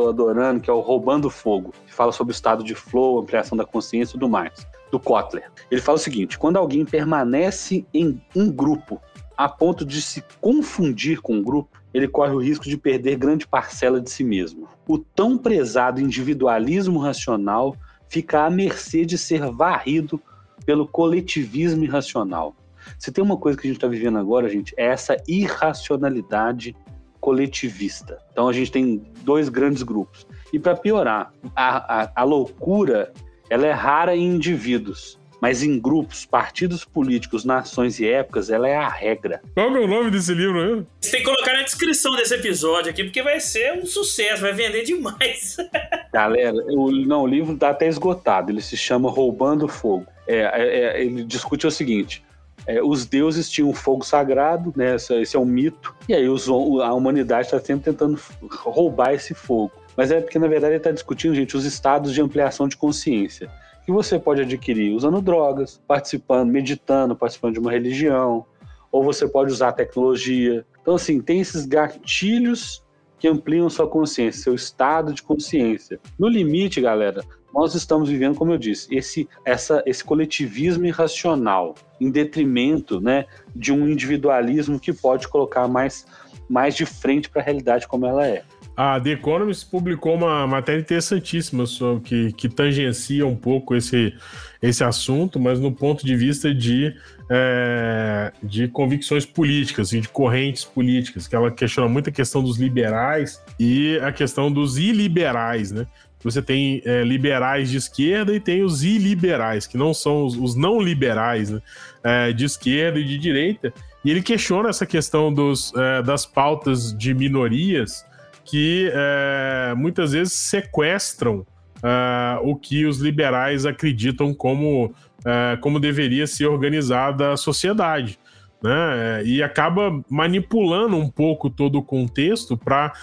estou adorando, que é o Roubando Fogo, que fala sobre o estado de flow, ampliação da consciência e tudo mais, do Kotler. Ele fala o seguinte: quando alguém permanece em um grupo a ponto de se confundir com o grupo, ele corre o risco de perder grande parcela de si mesmo. O tão prezado individualismo racional fica à mercê de ser varrido pelo coletivismo irracional. Se tem uma coisa que a gente está vivendo agora, gente, é essa irracionalidade coletivista. Então a gente tem dois grandes grupos. E para piorar, a, a, a loucura ela é rara em indivíduos, mas em grupos, partidos políticos, nações e épocas, ela é a regra. Qual é o nome desse livro aí? Você tem que colocar na descrição desse episódio aqui, porque vai ser um sucesso, vai vender demais. Galera, o, não, o livro está até esgotado, ele se chama Roubando Fogo. É, é, é, ele discute o seguinte: é, os deuses tinham fogo sagrado, né? Esse, é um mito, e aí os, a humanidade está sempre tentando roubar esse fogo. Mas é porque, na verdade, ele está discutindo, gente, os estados de ampliação de consciência que você pode adquirir usando drogas, participando, meditando, participando de uma religião, ou você pode usar tecnologia. Então, assim, tem esses gatilhos que ampliam sua consciência, seu estado de consciência. No limite, galera, nós estamos vivendo, como eu disse, esse, essa, esse coletivismo irracional, em detrimento né, de um individualismo que pode colocar mais, mais de frente para a realidade como ela é. A The Economist publicou uma matéria interessantíssima sobre que, que tangencia um pouco esse, esse assunto, mas no ponto de vista de, é, de convicções políticas, de correntes políticas, que ela questiona muito a questão dos liberais e a questão dos iliberais, né? Você tem é, liberais de esquerda e tem os iliberais, que não são os, os não liberais, né? É, de esquerda e de direita. E ele questiona essa questão dos, é, das pautas de minorias que é, muitas vezes sequestram é, o que os liberais acreditam como, é, como deveria ser organizada a sociedade. Né? E acaba manipulando um pouco todo o contexto para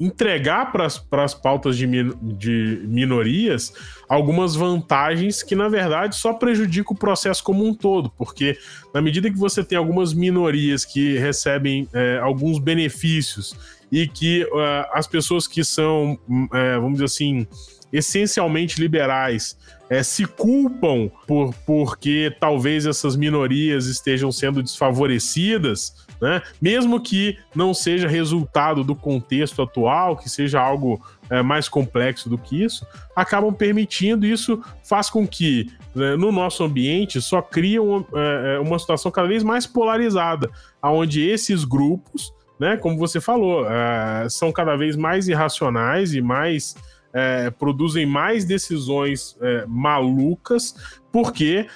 entregar para as pautas de, min, de minorias algumas vantagens que, na verdade, só prejudicam o processo como um todo, porque na medida que você tem algumas minorias que recebem é, alguns benefícios e que uh, as pessoas que são, uh, vamos dizer assim, essencialmente liberais é, se culpam por porque talvez essas minorias estejam sendo desfavorecidas, né? mesmo que não seja resultado do contexto atual, que seja algo é, mais complexo do que isso, acabam permitindo isso, faz com que né, no nosso ambiente só cria uma, é, é uma situação cada vez mais polarizada, onde esses grupos né? Como você falou, uh, são cada vez mais irracionais e mais uh, produzem mais decisões uh, malucas porque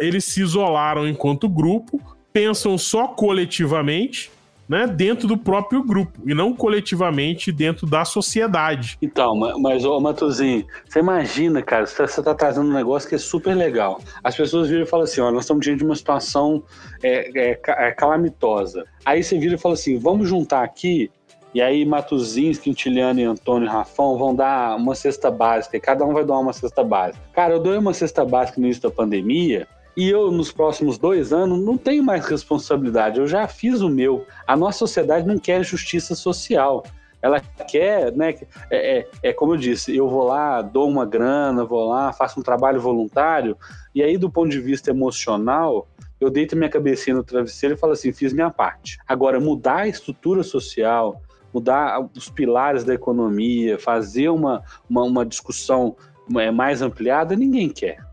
eles se isolaram enquanto grupo, pensam só coletivamente né, dentro do próprio grupo e não coletivamente dentro da sociedade. Então, mas, ô Matuzinho, você imagina, cara, você está trazendo um negócio que é super legal. As pessoas viram e falam assim: ó, nós estamos diante de uma situação é, é, é calamitosa. Aí você vira e fala assim: vamos juntar aqui e aí, Matuzinhos, Quintiliano e Antônio e Rafão vão dar uma cesta básica, e cada um vai dar uma cesta básica. Cara, eu dou uma cesta básica no início da pandemia, e eu, nos próximos dois anos, não tenho mais responsabilidade. Eu já fiz o meu. A nossa sociedade não quer justiça social. Ela quer, né? É, é, é, como eu disse, eu vou lá, dou uma grana, vou lá, faço um trabalho voluntário, e aí, do ponto de vista emocional, eu deito minha cabecinha no travesseiro e falo assim: fiz minha parte. Agora, mudar a estrutura social, mudar os pilares da economia, fazer uma, uma, uma discussão é, mais ampliada, ninguém quer.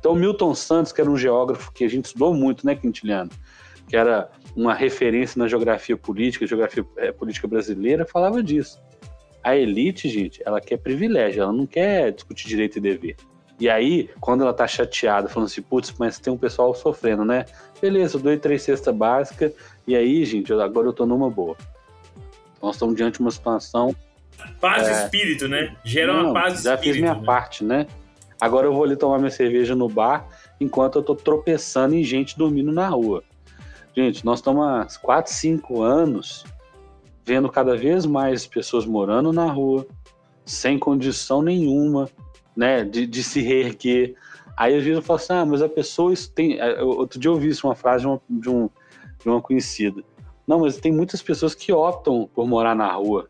Então, Milton Santos, que era um geógrafo que a gente estudou muito, né, Quintiliano? Que era uma referência na geografia política, geografia é, política brasileira, falava disso. A elite, gente, ela quer privilégio, ela não quer discutir direito e dever. E aí, quando ela tá chateada, falando assim, putz, mas tem um pessoal sofrendo, né? Beleza, eu dou três cestas básicas, e aí, gente, agora eu tô numa boa. Nós estamos diante de uma situação. Paz de é, espírito, né? Gera não, uma paz de já espírito. Já fiz minha né? parte, né? Agora eu vou ali tomar minha cerveja no bar enquanto eu tô tropeçando em gente dormindo na rua. Gente, nós estamos há 4, 5 anos vendo cada vez mais pessoas morando na rua, sem condição nenhuma, né, de, de se reerguer. Aí às vezes eu falo assim, ah, mas a pessoa tem. Outro dia eu ouvi isso, uma frase de uma, de, um, de uma conhecida. Não, mas tem muitas pessoas que optam por morar na rua.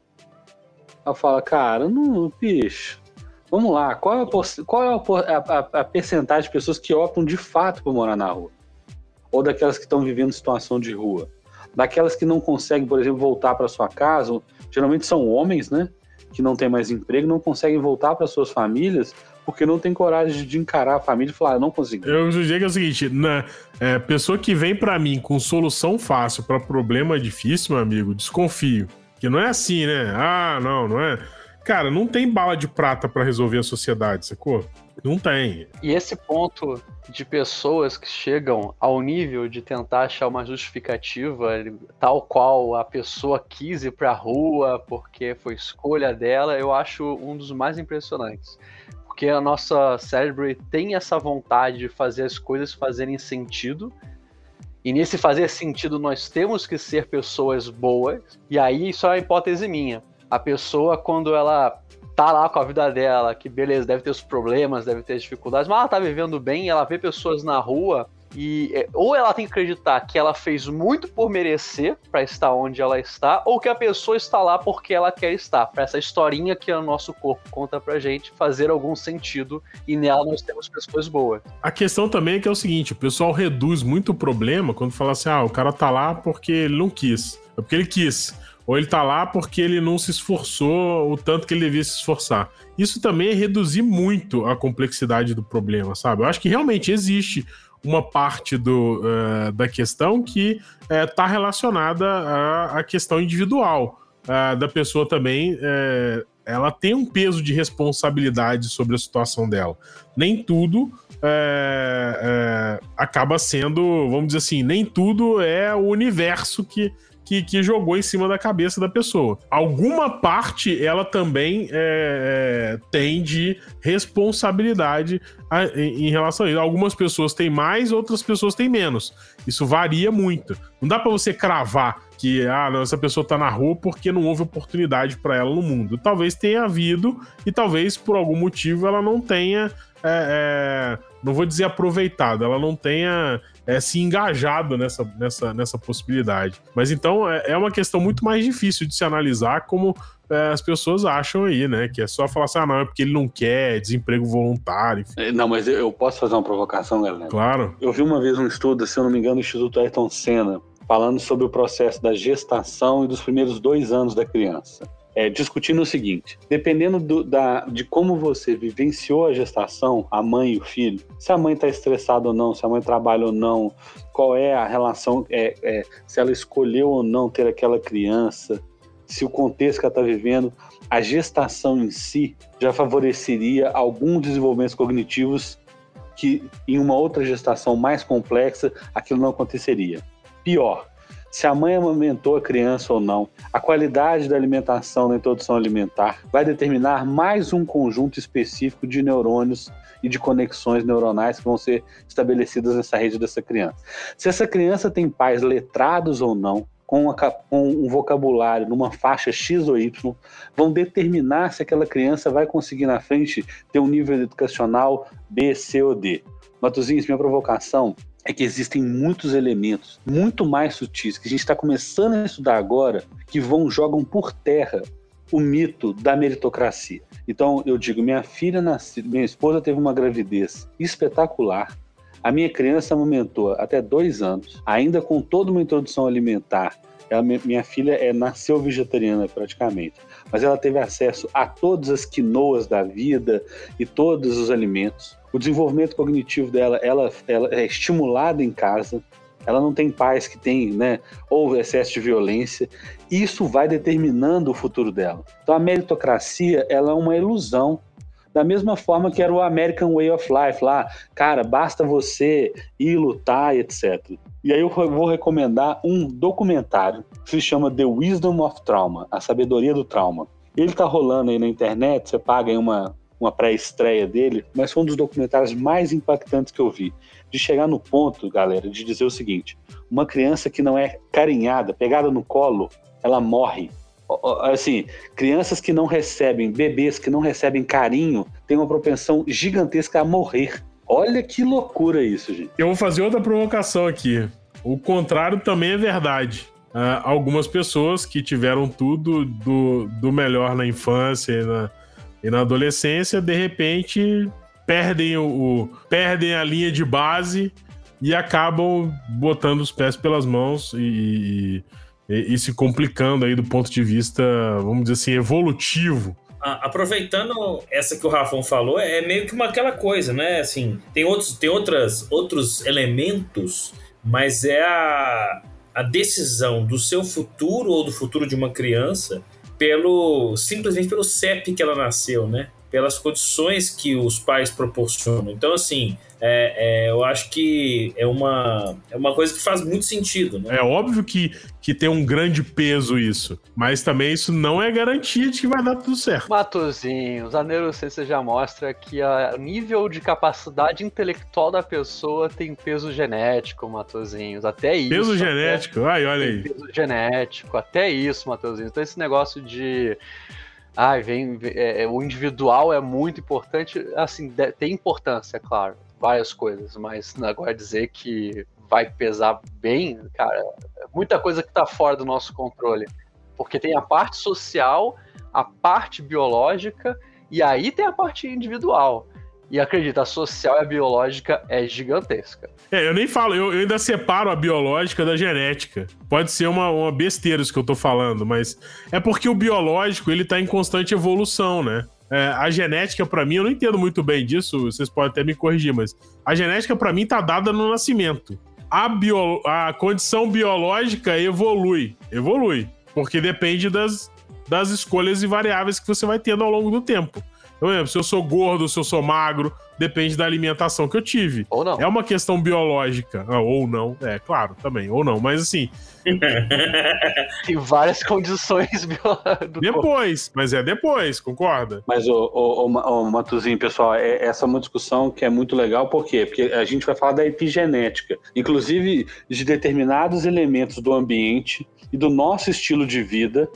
Ela fala, cara, não, bicho, Vamos lá, qual é, a, qual é a, a, a percentagem de pessoas que optam de fato por morar na rua? ou daquelas que estão vivendo situação de rua? Daquelas que não conseguem, por exemplo, voltar para sua casa, geralmente são homens, né? Que não têm mais emprego, não conseguem voltar para suas famílias porque não tem coragem de encarar a família e falar, ah, não consigo. Eu que é o seguinte, na, é, pessoa que vem para mim com solução fácil para problema difícil, meu amigo, desconfio. Que não é assim, né? Ah, não, não é. Cara, não tem bala de prata para resolver a sociedade, sacou? Não tem. E esse ponto de pessoas que chegam ao nível de tentar achar uma justificativa, tal qual a pessoa quis ir pra rua porque foi escolha dela, eu acho um dos mais impressionantes. Porque a nossa cérebro tem essa vontade de fazer as coisas fazerem sentido. E nesse fazer sentido, nós temos que ser pessoas boas. E aí, isso é uma hipótese minha. A pessoa, quando ela tá lá com a vida dela, que beleza, deve ter os problemas, deve ter as dificuldades, mas ela tá vivendo bem, ela vê pessoas na rua e é, ou ela tem que acreditar que ela fez muito por merecer para estar onde ela está, ou que a pessoa está lá porque ela quer estar. Para essa historinha que o nosso corpo conta pra gente fazer algum sentido e nela nós temos pessoas boas. A questão também é que é o seguinte, o pessoal reduz muito o problema quando fala assim: "Ah, o cara tá lá porque ele não quis". É porque ele quis ou ele tá lá porque ele não se esforçou o tanto que ele devia se esforçar. Isso também é reduzir muito a complexidade do problema, sabe? Eu acho que realmente existe uma parte do, uh, da questão que está eh, uh, relacionada à, à, questão individual uh, da pessoa também. ela tem um peso de responsabilidade sobre a situação dela. Nem tudo acaba sendo, vamos dizer assim, nem tudo é o universo que que, que jogou em cima da cabeça da pessoa. Alguma parte ela também é, é, tem de responsabilidade a, em, em, relação a isso. Algumas pessoas têm mais, outras pessoas têm menos. Isso varia muito. Não dá para você cravar que ah, não, essa pessoa tá na rua porque não houve oportunidade para ela no mundo. Talvez tenha havido e talvez por algum motivo ela não tenha, é, é, não vou dizer aproveitado, ela não tenha é, se engajado nessa, nessa, nessa possibilidade. Mas então é, é uma questão muito mais difícil de se analisar como é, as pessoas acham aí, né? Que é só falar assim, ah, não, é porque ele não quer, desemprego voluntário. Enfim. É, não, mas eu posso fazer uma provocação, galera? Claro. Eu vi uma vez um estudo, se eu não me engano, do Instituto Ayrton Senna, falando sobre o processo da gestação e dos primeiros dois anos da criança é, discutindo o seguinte: dependendo do, da, de como você vivenciou a gestação, a mãe e o filho, se a mãe está estressada ou não, se a mãe trabalha ou não, qual é a relação, é, é, se ela escolheu ou não ter aquela criança, se o contexto que ela está vivendo, a gestação em si já favoreceria alguns desenvolvimentos cognitivos que em uma outra gestação mais complexa aquilo não aconteceria. Pior, se a mãe amamentou a criança ou não, a qualidade da alimentação na introdução alimentar vai determinar mais um conjunto específico de neurônios e de conexões neuronais que vão ser estabelecidas nessa rede dessa criança. Se essa criança tem pais letrados ou não, com, um vocabulário numa faixa X ou Y, vão determinar se aquela criança vai conseguir na frente ter um nível educacional B, C ou D. Matosinhos, minha provocação é que existem muitos elementos muito mais sutis que a gente está começando a estudar agora que vão jogam por terra o mito da meritocracia. Então eu digo, minha filha nasceu, minha esposa teve uma gravidez espetacular. A minha criança amamentou até dois anos, ainda com toda uma introdução alimentar. Ela, minha filha é, nasceu vegetariana praticamente, mas ela teve acesso a todas as quinoas da vida e todos os alimentos o desenvolvimento cognitivo dela ela, ela é estimulada em casa, ela não tem pais que têm, né, ou excesso de violência, isso vai determinando o futuro dela. Então a meritocracia, ela é uma ilusão, da mesma forma que era o American Way of Life lá, cara, basta você ir lutar, etc. E aí eu vou recomendar um documentário que se chama The Wisdom of Trauma, a sabedoria do trauma. Ele tá rolando aí na internet, você paga aí uma, uma pré-estreia dele, mas foi um dos documentários mais impactantes que eu vi. De chegar no ponto, galera, de dizer o seguinte: uma criança que não é carinhada, pegada no colo, ela morre. Assim, crianças que não recebem, bebês que não recebem carinho, têm uma propensão gigantesca a morrer. Olha que loucura isso, gente. Eu vou fazer outra provocação aqui. O contrário também é verdade. Uh, algumas pessoas que tiveram tudo do, do melhor na infância na, e na adolescência, de repente, perdem o, o, perdem a linha de base e acabam botando os pés pelas mãos e, e, e se complicando aí do ponto de vista, vamos dizer assim, evolutivo aproveitando essa que o Rafão falou, é meio que uma aquela coisa, né? Assim, tem outros, tem outras, outros elementos, mas é a, a decisão do seu futuro ou do futuro de uma criança pelo simplesmente pelo CEP que ela nasceu, né? Pelas condições que os pais proporcionam. Então, assim, é, é, eu acho que é uma, é uma coisa que faz muito sentido. Né? É óbvio que, que tem um grande peso isso, mas também isso não é garantia de que vai dar tudo certo. Matozinhos, a neurociência já mostra que o nível de capacidade intelectual da pessoa tem peso genético, Matozinhos. Até isso. Peso genético? Ai, olha aí. Peso genético, até isso, Matozinhos. Então esse negócio de ai, vem, é, o individual é muito importante, assim, tem importância, é claro várias coisas, mas agora dizer que vai pesar bem, cara, é muita coisa que está fora do nosso controle. Porque tem a parte social, a parte biológica, e aí tem a parte individual. E acredita, a social e a biológica é gigantesca. É, eu nem falo, eu, eu ainda separo a biológica da genética. Pode ser uma, uma besteira isso que eu tô falando, mas é porque o biológico ele tá em constante evolução, né? É, a genética, para mim, eu não entendo muito bem disso, vocês podem até me corrigir, mas a genética, para mim, tá dada no nascimento. A, bio, a condição biológica evolui. Evolui. Porque depende das, das escolhas e variáveis que você vai tendo ao longo do tempo. Por exemplo, se eu sou gordo, se eu sou magro, depende da alimentação que eu tive. Ou não. É uma questão biológica. Ah, ou não, é claro, também. Ou não, mas assim. Tem várias condições do Depois, corpo. mas é depois, concorda? Mas, o, o Matuzinho, pessoal, é, essa é uma discussão que é muito legal, por quê? Porque a gente vai falar da epigenética, inclusive de determinados elementos do ambiente e do nosso estilo de vida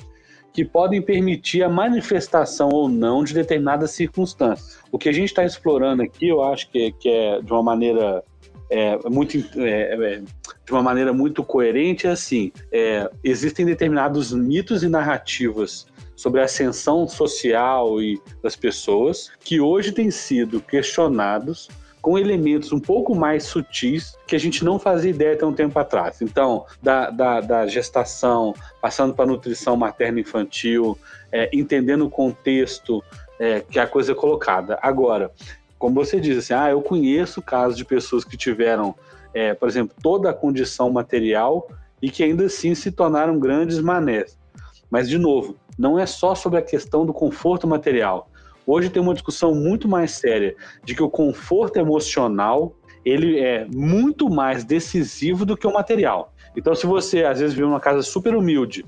que podem permitir a manifestação ou não de determinadas circunstâncias. O que a gente está explorando aqui, eu acho que, que é de uma maneira é, muito é, é, de uma maneira muito coerente é assim é, existem determinados mitos e narrativas sobre a ascensão social e das pessoas que hoje têm sido questionados com elementos um pouco mais sutis que a gente não fazia ideia até um tempo atrás. Então, da, da, da gestação, passando para nutrição materno-infantil, é, entendendo o contexto é, que a coisa é colocada. Agora, como você diz, assim, ah, eu conheço casos de pessoas que tiveram, é, por exemplo, toda a condição material e que ainda assim se tornaram grandes manés. Mas, de novo, não é só sobre a questão do conforto material. Hoje tem uma discussão muito mais séria de que o conforto emocional ele é muito mais decisivo do que o material. Então, se você às vezes vive numa casa super humilde,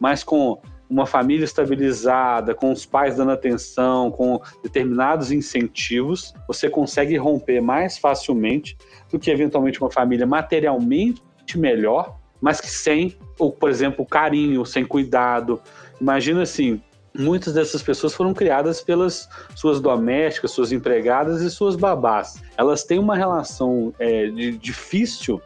mas com uma família estabilizada, com os pais dando atenção, com determinados incentivos, você consegue romper mais facilmente do que eventualmente uma família materialmente melhor, mas que sem, por exemplo, carinho, sem cuidado. Imagina assim, muitas dessas pessoas foram criadas pelas suas domésticas, suas empregadas e suas babás. Elas têm uma relação é, de difícil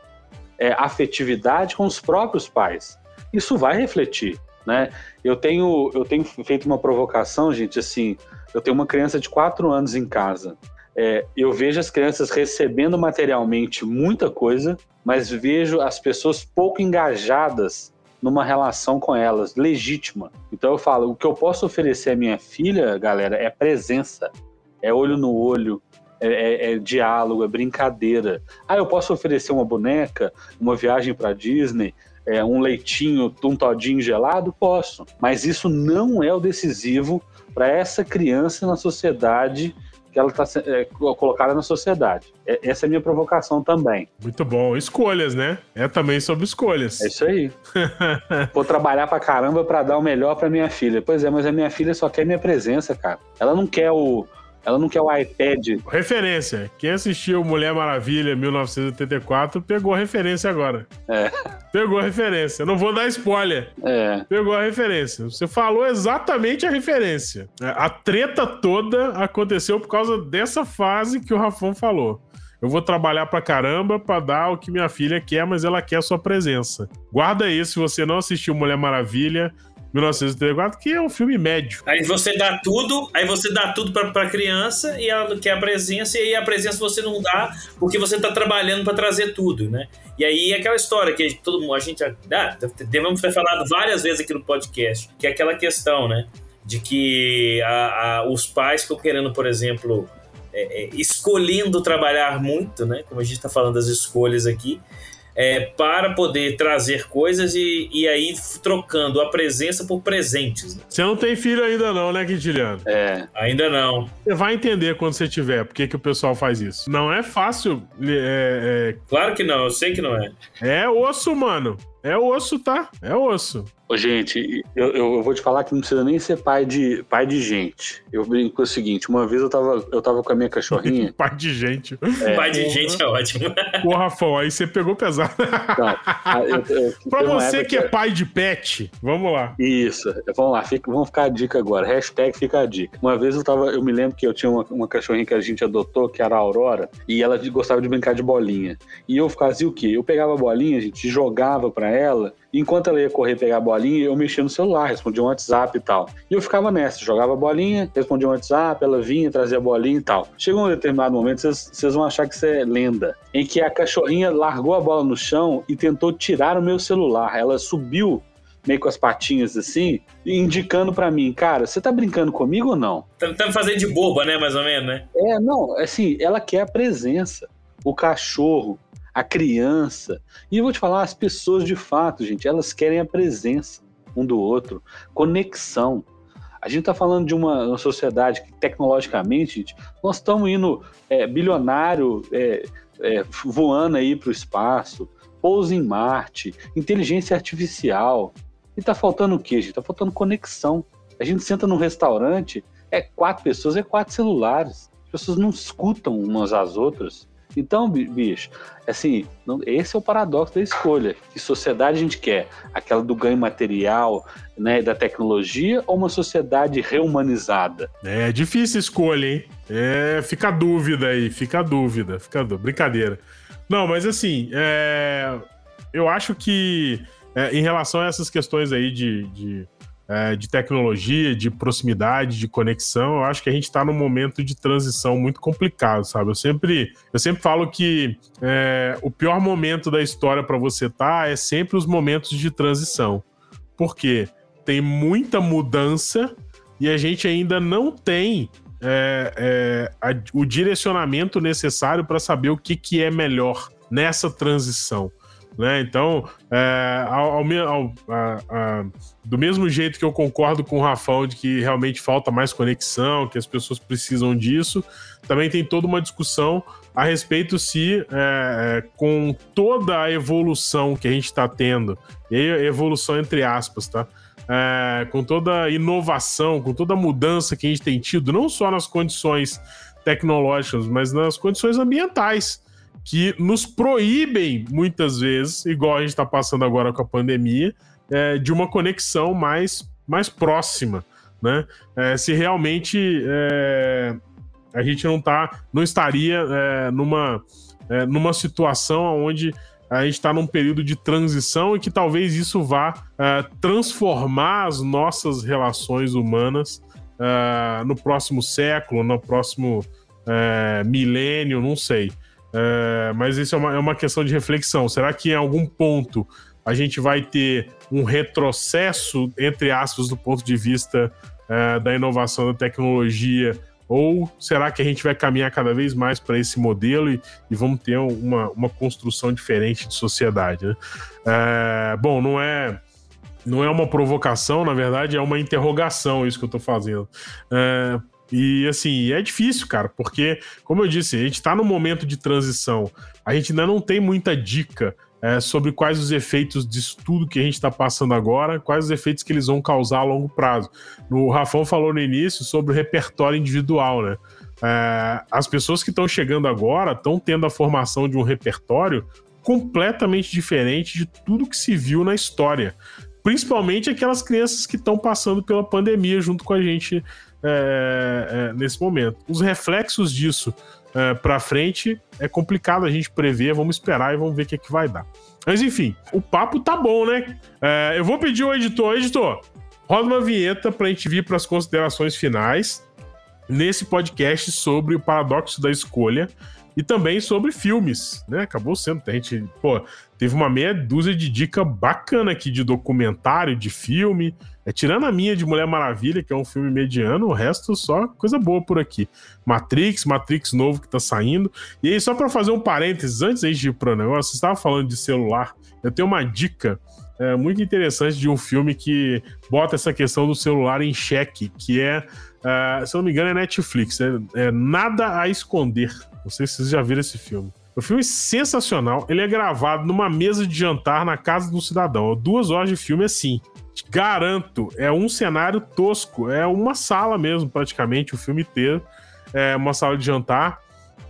é, afetividade com os próprios pais. Isso vai refletir, né? Eu tenho, eu tenho feito uma provocação, gente, assim, eu tenho uma criança de quatro anos em casa. É, eu vejo as crianças recebendo materialmente muita coisa, mas vejo as pessoas pouco engajadas numa relação com elas, legítima. Então eu falo, o que eu posso oferecer à minha filha, galera, é presença, é olho no olho, é, é, é diálogo, é brincadeira. Ah, eu posso oferecer uma boneca, uma viagem para Disney, é, um leitinho, um todinho gelado? Posso. Mas isso não é o decisivo para essa criança na sociedade que ela está é, colocada na sociedade. É, essa é a minha provocação também. Muito bom. Escolhas, né? É também sobre escolhas. É isso aí. Vou trabalhar pra caramba para dar o melhor para minha filha. Pois é, mas a minha filha só quer minha presença, cara. Ela não quer o ela não quer o iPad. Referência. Quem assistiu Mulher Maravilha 1984 pegou a referência agora. É. Pegou a referência. Não vou dar spoiler. É. Pegou a referência. Você falou exatamente a referência. É, a treta toda aconteceu por causa dessa fase que o Rafão falou. Eu vou trabalhar pra caramba pra dar o que minha filha quer, mas ela quer a sua presença. Guarda isso, se você não assistiu Mulher Maravilha, 1984, que é um filme médio. Aí você dá tudo, aí você dá tudo pra, pra criança e ela quer a presença, e aí a presença você não dá porque você tá trabalhando para trazer tudo, né? E aí é aquela história que todo mundo, a gente ah, devemos ter falado várias vezes aqui no podcast, que é aquela questão, né? De que a, a, os pais estão querendo, por exemplo, é, é, escolhendo trabalhar muito, né? Como a gente está falando das escolhas aqui, é, para poder trazer coisas e, e aí trocando a presença por presentes. Né? Você não tem filho ainda não, né, Quintiliano? É. Ainda não. Você vai entender quando você tiver por que, que o pessoal faz isso. Não é fácil. É, é... Claro que não, eu sei que não é. É osso, mano. É osso, tá? É osso. Ô, gente, eu, eu, vou te falar que não precisa nem ser pai de, pai de gente. Eu brinco com o seguinte: uma vez eu tava, eu tava com a minha cachorrinha. pai de gente. É, pai de gente é ótimo. Pô, Rafão, aí você pegou pesado. Não, eu, eu, pra você que é pai de pet, vamos lá. Isso, vamos lá, fica, vamos ficar a dica agora. Hashtag fica a dica. Uma vez eu tava, eu me lembro que eu tinha uma, uma cachorrinha que a gente adotou, que era a Aurora, e ela gostava de brincar de bolinha. E eu fazia o quê? Eu pegava a bolinha, a gente jogava pra ela enquanto ela ia correr pegar a bolinha, eu mexia no celular, respondia um WhatsApp e tal. E eu ficava nessa, jogava a bolinha, respondia um WhatsApp, ela vinha, trazia a bolinha e tal. Chegou um determinado momento, vocês vão achar que isso é lenda, em que a cachorrinha largou a bola no chão e tentou tirar o meu celular. Ela subiu meio com as patinhas assim, indicando para mim, cara, você tá brincando comigo ou não? Tá, tá me fazendo de boba, né, mais ou menos, né? É, não, assim, ela quer a presença. O cachorro, a criança. E eu vou te falar, as pessoas de fato, gente, elas querem a presença um do outro, conexão. A gente está falando de uma, uma, sociedade que, tecnologicamente, gente, nós estamos indo é, bilionário é, é, voando aí para o espaço, pouso em Marte, inteligência artificial. E está faltando o quê, gente? Está faltando conexão. A gente senta num restaurante, é quatro pessoas, é quatro celulares. As pessoas não escutam umas às outras. Então, bicho, assim, não, esse é o paradoxo da escolha. Que sociedade a gente quer? Aquela do ganho material, né, da tecnologia ou uma sociedade reumanizada? É difícil escolha, hein? É, fica a dúvida aí, fica a dúvida, fica a dúvida. Brincadeira. Não, mas assim, é, eu acho que é, em relação a essas questões aí de, de é, de tecnologia, de proximidade, de conexão, eu acho que a gente está num momento de transição muito complicado, sabe? Eu sempre, eu sempre falo que é, o pior momento da história para você estar tá é sempre os momentos de transição. Porque tem muita mudança e a gente ainda não tem é, é a, o direcionamento necessário para saber o que, que é melhor nessa transição. Né? Então, é, ao, ao, a, a, do mesmo jeito que eu concordo com o Rafão de que realmente falta mais conexão, que as pessoas precisam disso, também tem toda uma discussão a respeito se, é, é com toda a evolução que a gente está tendo, e aí evolução entre aspas, tá? É, com toda a inovação, com toda a mudança que a gente tem tido, não só nas condições tecnológicas, mas nas condições ambientais que nos proíbem, muitas vezes, igual a gente está passando agora com a pandemia, é, de uma conexão mais, mais próxima. Né? É, se realmente é, a gente não, tá, não estaria é, numa, é, numa situação onde a gente está num período de transição e que talvez isso vá é, transformar as nossas relações humanas no próximo século, no próximo milênio, não sei. É, mas isso é uma, é uma questão de reflexão. Será que em algum ponto a gente vai ter um retrocesso, entre aspas, do ponto de vista é, da inovação da tecnologia? Ou será que a gente vai caminhar cada vez mais para esse modelo e, e, vamos ter uma, uma construção diferente de sociedade? Né? É, bom, não é não é uma provocação, na verdade, é uma interrogação isso que eu estou fazendo. É, e assim, é difícil, cara, porque, como eu disse, a gente tá num momento de transição. A gente ainda não tem muita dica é, sobre quais os efeitos disso tudo que a gente está passando agora, quais os efeitos que eles vão causar a longo prazo. O Rafão falou no início sobre o repertório individual, né? É, as pessoas que estão chegando agora estão tendo a formação de um repertório completamente diferente de tudo que se viu na história. Principalmente aquelas crianças que estão passando pela pandemia junto com a gente é, é, nesse momento. Os reflexos disso é, para frente é complicado a gente prever, vamos esperar e vamos ver o que, é que vai dar. Mas enfim, o papo tá bom, né? É, eu vou pedir ao editor, editor, roda uma vinheta para a gente vir para as considerações finais nesse podcast sobre o paradoxo da escolha e também sobre filmes, né? Acabou sendo, a gente, pô, teve uma meia dúzia de dica bacana aqui de documentário, de filme. É, tirando a minha de Mulher Maravilha, que é um filme mediano, o resto só coisa boa por aqui. Matrix, Matrix novo que tá saindo. E aí, só para fazer um parênteses, antes de ir pro negócio, você estava falando de celular, eu tenho uma dica é, muito interessante de um filme que bota essa questão do celular em xeque, que é, uh, se eu não me engano, é Netflix, é, é Nada a Esconder. Não sei se vocês já viram esse filme. O filme é sensacional. Ele é gravado numa mesa de jantar na casa do cidadão. Duas horas de filme assim. Garanto, é um cenário tosco. É uma sala mesmo, praticamente, o filme inteiro. É uma sala de jantar.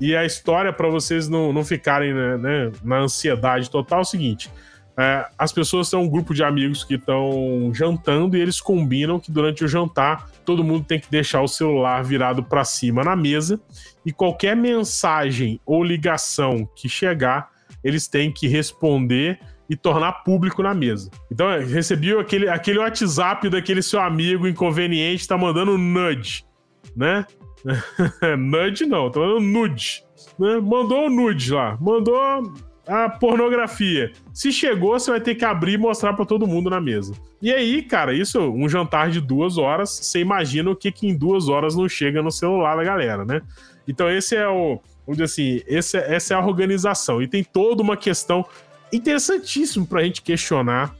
E a história, para vocês não, não ficarem né, né, na ansiedade total, é o seguinte: é, as pessoas são um grupo de amigos que estão jantando e eles combinam que durante o jantar todo mundo tem que deixar o celular virado para cima na mesa e qualquer mensagem ou ligação que chegar, eles têm que responder e tornar público na mesa. Então, é, recebi aquele, aquele WhatsApp daquele seu amigo inconveniente, tá mandando nudge, né? nudge não, tá mandando nude. Né? Mandou o nude lá, mandou a pornografia. Se chegou, você vai ter que abrir e mostrar para todo mundo na mesa. E aí, cara, isso, um jantar de duas horas, você imagina o que, que em duas horas não chega no celular da galera, né? Então, esse é o. Vamos dizer assim, esse, é, essa é a organização. E tem toda uma questão interessantíssima para a gente questionar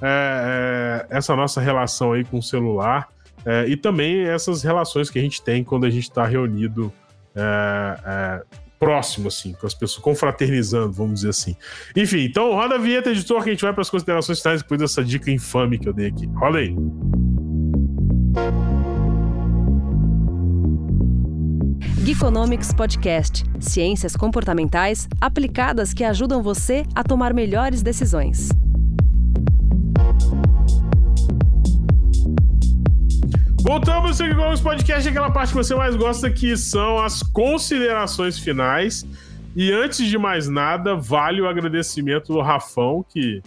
é, é, essa nossa relação aí com o celular é, e também essas relações que a gente tem quando a gente está reunido é, é, próximo, assim, com as pessoas, confraternizando, vamos dizer assim. Enfim, então roda a vinheta, editor, que a gente vai para as considerações finais depois dessa dica infame que eu dei aqui. Roda aí. Geekonomics Podcast Ciências comportamentais aplicadas que ajudam você a tomar melhores decisões. Voltamos aqui com os podcasts, aquela parte que você mais gosta, que são as considerações finais. E antes de mais nada, vale o agradecimento do Rafão, que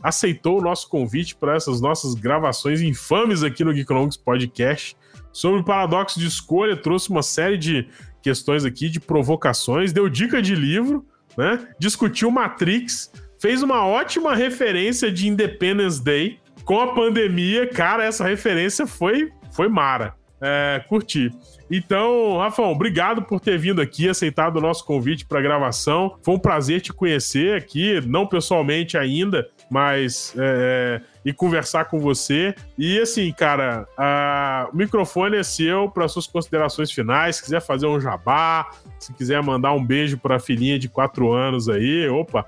aceitou o nosso convite para essas nossas gravações infames aqui no Geekonomics Podcast sobre o paradoxo de escolha, trouxe uma série de questões aqui, de provocações, deu dica de livro, né? Discutiu Matrix, fez uma ótima referência de Independence Day. Com a pandemia, cara, essa referência foi foi mara. É, curti. Então, Rafael, obrigado por ter vindo aqui, aceitado o nosso convite para gravação. Foi um prazer te conhecer aqui, não pessoalmente ainda, mas é, é e conversar com você. E assim, cara, a, o microfone é seu para suas considerações finais. Se quiser fazer um jabá, se quiser mandar um beijo para a filhinha de quatro anos aí, opa,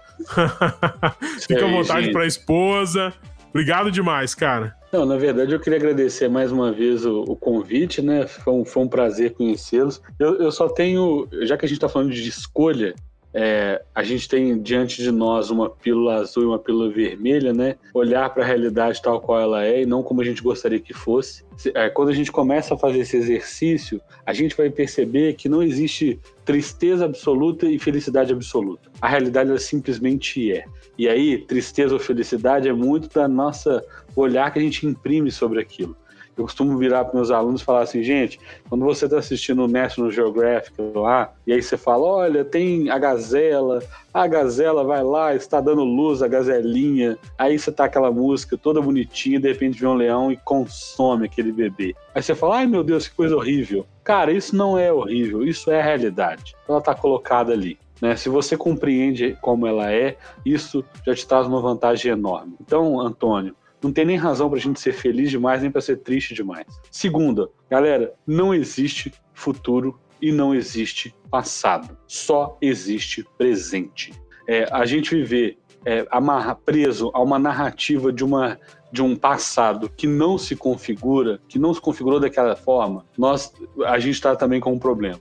fica à vontade para a esposa. Obrigado demais, cara. Não, na verdade eu queria agradecer mais uma vez o, o convite, né? Foi um, foi um prazer conhecê-los. Eu, eu só tenho, já que a gente está falando de escolha, é, a gente tem diante de nós uma pílula azul e uma pílula vermelha, né? Olhar para a realidade tal qual ela é e não como a gente gostaria que fosse. É, quando a gente começa a fazer esse exercício, a gente vai perceber que não existe tristeza absoluta e felicidade absoluta. A realidade ela simplesmente é. E aí, tristeza ou felicidade é muito da nossa olhar que a gente imprime sobre aquilo. Eu costumo virar para meus alunos e falar assim, gente, quando você está assistindo o National Geographic lá, e aí você fala, olha, tem a gazela, a gazela vai lá, está dando luz, a gazelinha, aí você tá aquela música toda bonitinha, de repente vem um leão e consome aquele bebê. Aí você fala, ai meu Deus, que coisa horrível. Cara, isso não é horrível, isso é a realidade. Ela está colocada ali. Né? Se você compreende como ela é, isso já te traz uma vantagem enorme. Então, Antônio, não tem nem razão para a gente ser feliz demais, nem para ser triste demais. Segunda, galera, não existe futuro e não existe passado. Só existe presente. É, a gente viver é, amarra, preso a uma narrativa de, uma, de um passado que não se configura, que não se configurou daquela forma, nós, a gente está também com um problema.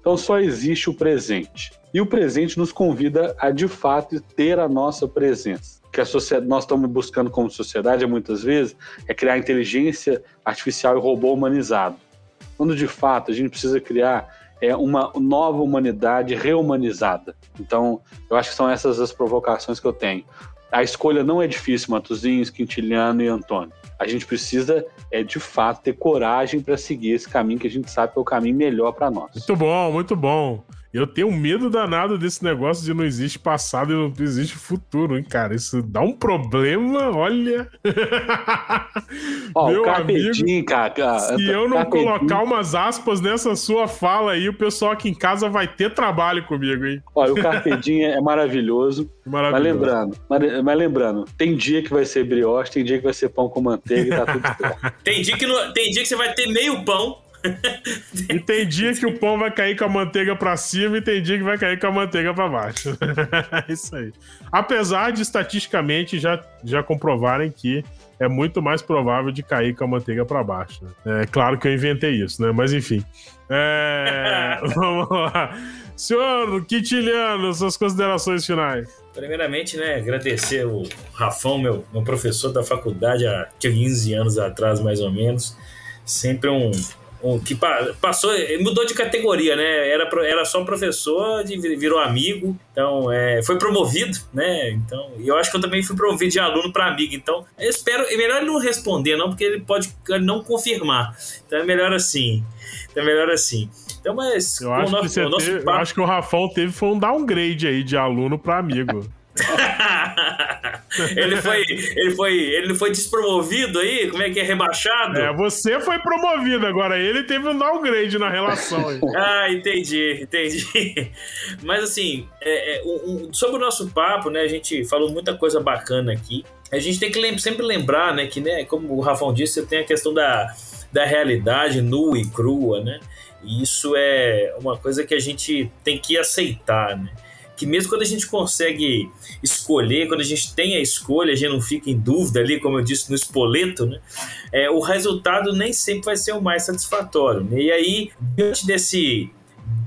Então só existe o presente. E o presente nos convida a de fato ter a nossa presença que a sociedade, nós estamos buscando como sociedade muitas vezes é criar inteligência artificial e robô humanizado. Quando de fato a gente precisa criar é uma nova humanidade reumanizada. Então, eu acho que são essas as provocações que eu tenho. a escolha não é difícil, Matosinhos, Quintiliano e Antônio. A gente precisa, é, de fato, ter coragem para seguir esse caminho que a gente sabe que é o caminho melhor para nós. Muito bom, muito bom. Eu tenho medo danado desse negócio de não existe passado e não existe futuro, hein, cara? Isso dá um problema, olha. Ó, Meu amigo, cara, se eu não colocar umas aspas nessa sua fala aí, o pessoal aqui em casa vai ter trabalho comigo, hein? Olha, o Carpedinho é maravilhoso. Maravilhoso. Mas lembrando, mas, mas, lembrando, tem dia que vai ser brioche, tem dia que vai ser pão com manteiga e tá tudo certo. tem, dia que não, tem dia que você vai ter meio pão e tem dia que o pão vai cair com a manteiga para cima e tem dia que vai cair com a manteiga para baixo. é isso aí. Apesar de estatisticamente já, já comprovarem que é muito mais provável de cair com a manteiga para baixo. Né? É claro que eu inventei isso, né? Mas enfim. É... Vamos lá. Senhor Quintiliano, suas considerações finais. Primeiramente, né, agradecer o Rafão, meu, meu professor da faculdade há 15 anos atrás, mais ou menos. Sempre um, um, que passou, mudou de categoria, né? Era, era só professor, virou amigo, então é, foi promovido, né? Então, eu acho que eu também fui promovido de aluno para amigo, então eu espero, é melhor ele não responder, não, porque ele pode não confirmar. Então é melhor assim. Então é melhor assim. Então, mas eu acho, nosso, que teve, papo... eu acho que o Rafão teve foi um downgrade aí de aluno para amigo. ele foi, ele foi, ele foi despromovido aí, como é que é rebaixado? É, você foi promovido agora, ele teve um downgrade na relação. Aí. ah, entendi, entendi. Mas assim, é, é, um, sobre o nosso papo, né, a gente falou muita coisa bacana aqui. A gente tem que sempre lembrar, né, que, né, como o Rafão disse, tem a questão da, da realidade nua e crua, né? E isso é uma coisa que a gente tem que aceitar, né? Que mesmo quando a gente consegue escolher, quando a gente tem a escolha, a gente não fica em dúvida ali, como eu disse no espoleto, né? É, o resultado nem sempre vai ser o mais satisfatório. Né? E aí, diante desse,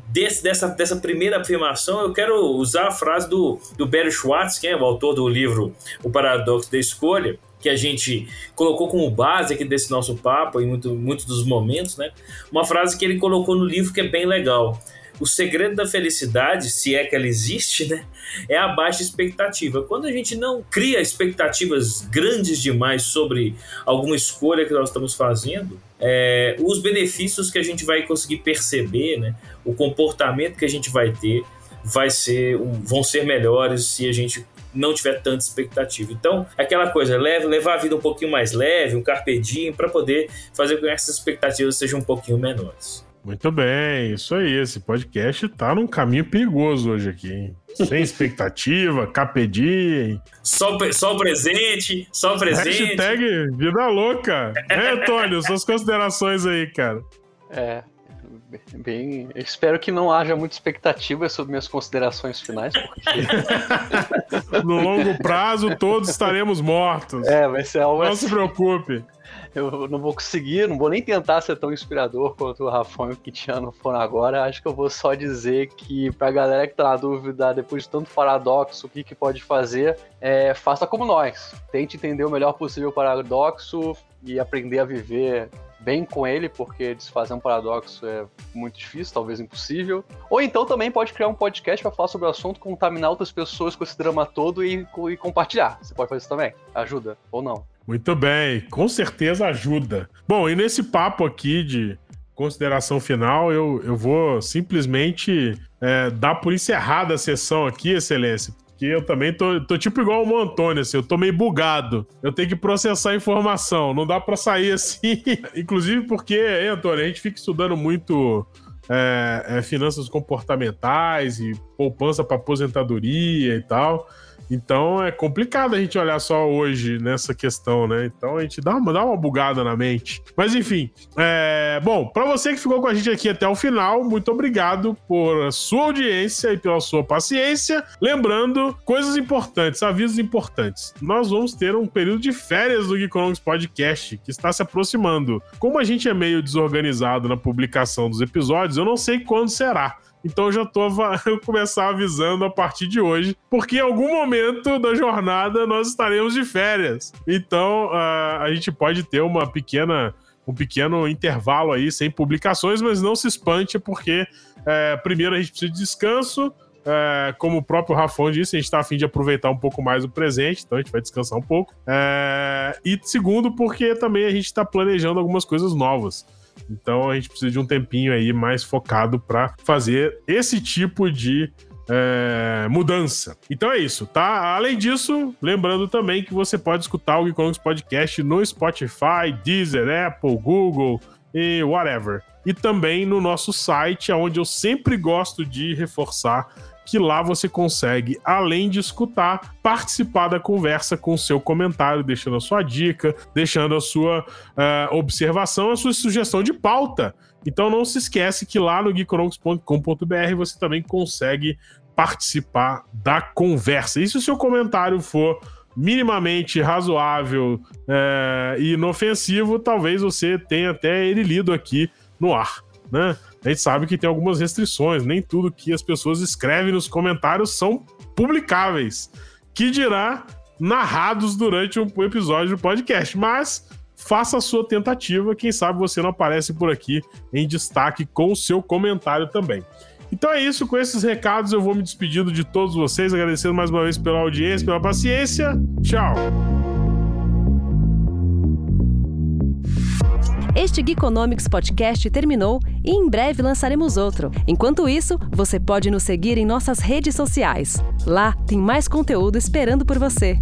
desse, dessa, dessa primeira afirmação, eu quero usar a frase do, do Barry Schwartz, que é o autor do livro O Paradoxo da Escolha, que a gente colocou como base aqui desse nosso papo em muitos muito dos momentos, né? Uma frase que ele colocou no livro que é bem legal o segredo da felicidade, se é que ela existe, né, é a baixa expectativa. Quando a gente não cria expectativas grandes demais sobre alguma escolha que nós estamos fazendo, é, os benefícios que a gente vai conseguir perceber, né, o comportamento que a gente vai ter, vai ser, vão ser melhores se a gente não tiver tanta expectativa. Então, aquela coisa, leve, levar a vida um pouquinho mais leve, um carpedinho, para poder fazer com que essas expectativas sejam um pouquinho menores. Muito bem, isso aí. Esse podcast tá num caminho perigoso hoje aqui, hein? Sem expectativa, capedinho. Só, só o presente, só o presente. Hashtag vida louca. É, Antônio, suas considerações aí, cara. É, bem. Espero que não haja muita expectativa sobre minhas considerações finais, porque. no longo prazo, todos estaremos mortos. É, vai ser algo Não assim. se preocupe eu não vou conseguir, não vou nem tentar ser tão inspirador quanto o Rafão e o Kitiano foram agora. Acho que eu vou só dizer que pra galera que tá na dúvida, depois de tanto paradoxo, o que, que pode fazer, é, faça como nós. Tente entender o melhor possível o paradoxo e aprender a viver bem com ele, porque desfazer um paradoxo é muito difícil, talvez impossível. Ou então também pode criar um podcast para falar sobre o assunto, contaminar outras pessoas com esse drama todo e, e compartilhar. Você pode fazer isso também. Ajuda ou não. Muito bem, com certeza ajuda. Bom, e nesse papo aqui de consideração final, eu, eu vou simplesmente é, dar por encerrada a sessão aqui, Excelência, porque eu também tô, tô tipo igual o Antônio, assim, eu tô meio bugado. Eu tenho que processar a informação, não dá para sair assim. Inclusive porque, hein, Antônio, a gente fica estudando muito é, é, finanças comportamentais e poupança para aposentadoria e tal. Então é complicado a gente olhar só hoje nessa questão, né? Então a gente dá uma, dá uma bugada na mente. Mas enfim, é... bom, para você que ficou com a gente aqui até o final, muito obrigado por sua audiência e pela sua paciência. Lembrando, coisas importantes, avisos importantes. Nós vamos ter um período de férias do Geekonomics Podcast que está se aproximando. Como a gente é meio desorganizado na publicação dos episódios, eu não sei quando será. Então eu já tô eu começar avisando a partir de hoje, porque em algum momento da jornada nós estaremos de férias. Então uh, a gente pode ter uma pequena um pequeno intervalo aí sem publicações, mas não se espante porque é, primeiro a gente precisa de descanso, é, como o próprio Rafão disse, a gente está afim de aproveitar um pouco mais o presente, então a gente vai descansar um pouco. É, e segundo, porque também a gente está planejando algumas coisas novas. Então a gente precisa de um tempinho aí mais focado para fazer esse tipo de é, mudança. Então é isso, tá? Além disso, lembrando também que você pode escutar o Geekonomics Podcast no Spotify, Deezer, Apple, Google e whatever. E também no nosso site, onde eu sempre gosto de reforçar que lá você consegue, além de escutar, participar da conversa com o seu comentário, deixando a sua dica, deixando a sua uh, observação, a sua sugestão de pauta. Então não se esquece que lá no geekonomics.com.br você também consegue participar da conversa. E se o seu comentário for minimamente razoável é, e inofensivo, talvez você tenha até ele lido aqui no ar, né? A gente sabe que tem algumas restrições, nem tudo que as pessoas escrevem nos comentários são publicáveis. Que dirá narrados durante um episódio do podcast, mas faça a sua tentativa, quem sabe você não aparece por aqui em destaque com o seu comentário também. Então é isso, com esses recados eu vou me despedindo de todos vocês, agradecendo mais uma vez pela audiência, pela paciência. Tchau! Este Geekonomics Podcast terminou e em breve lançaremos outro. Enquanto isso, você pode nos seguir em nossas redes sociais. Lá tem mais conteúdo esperando por você.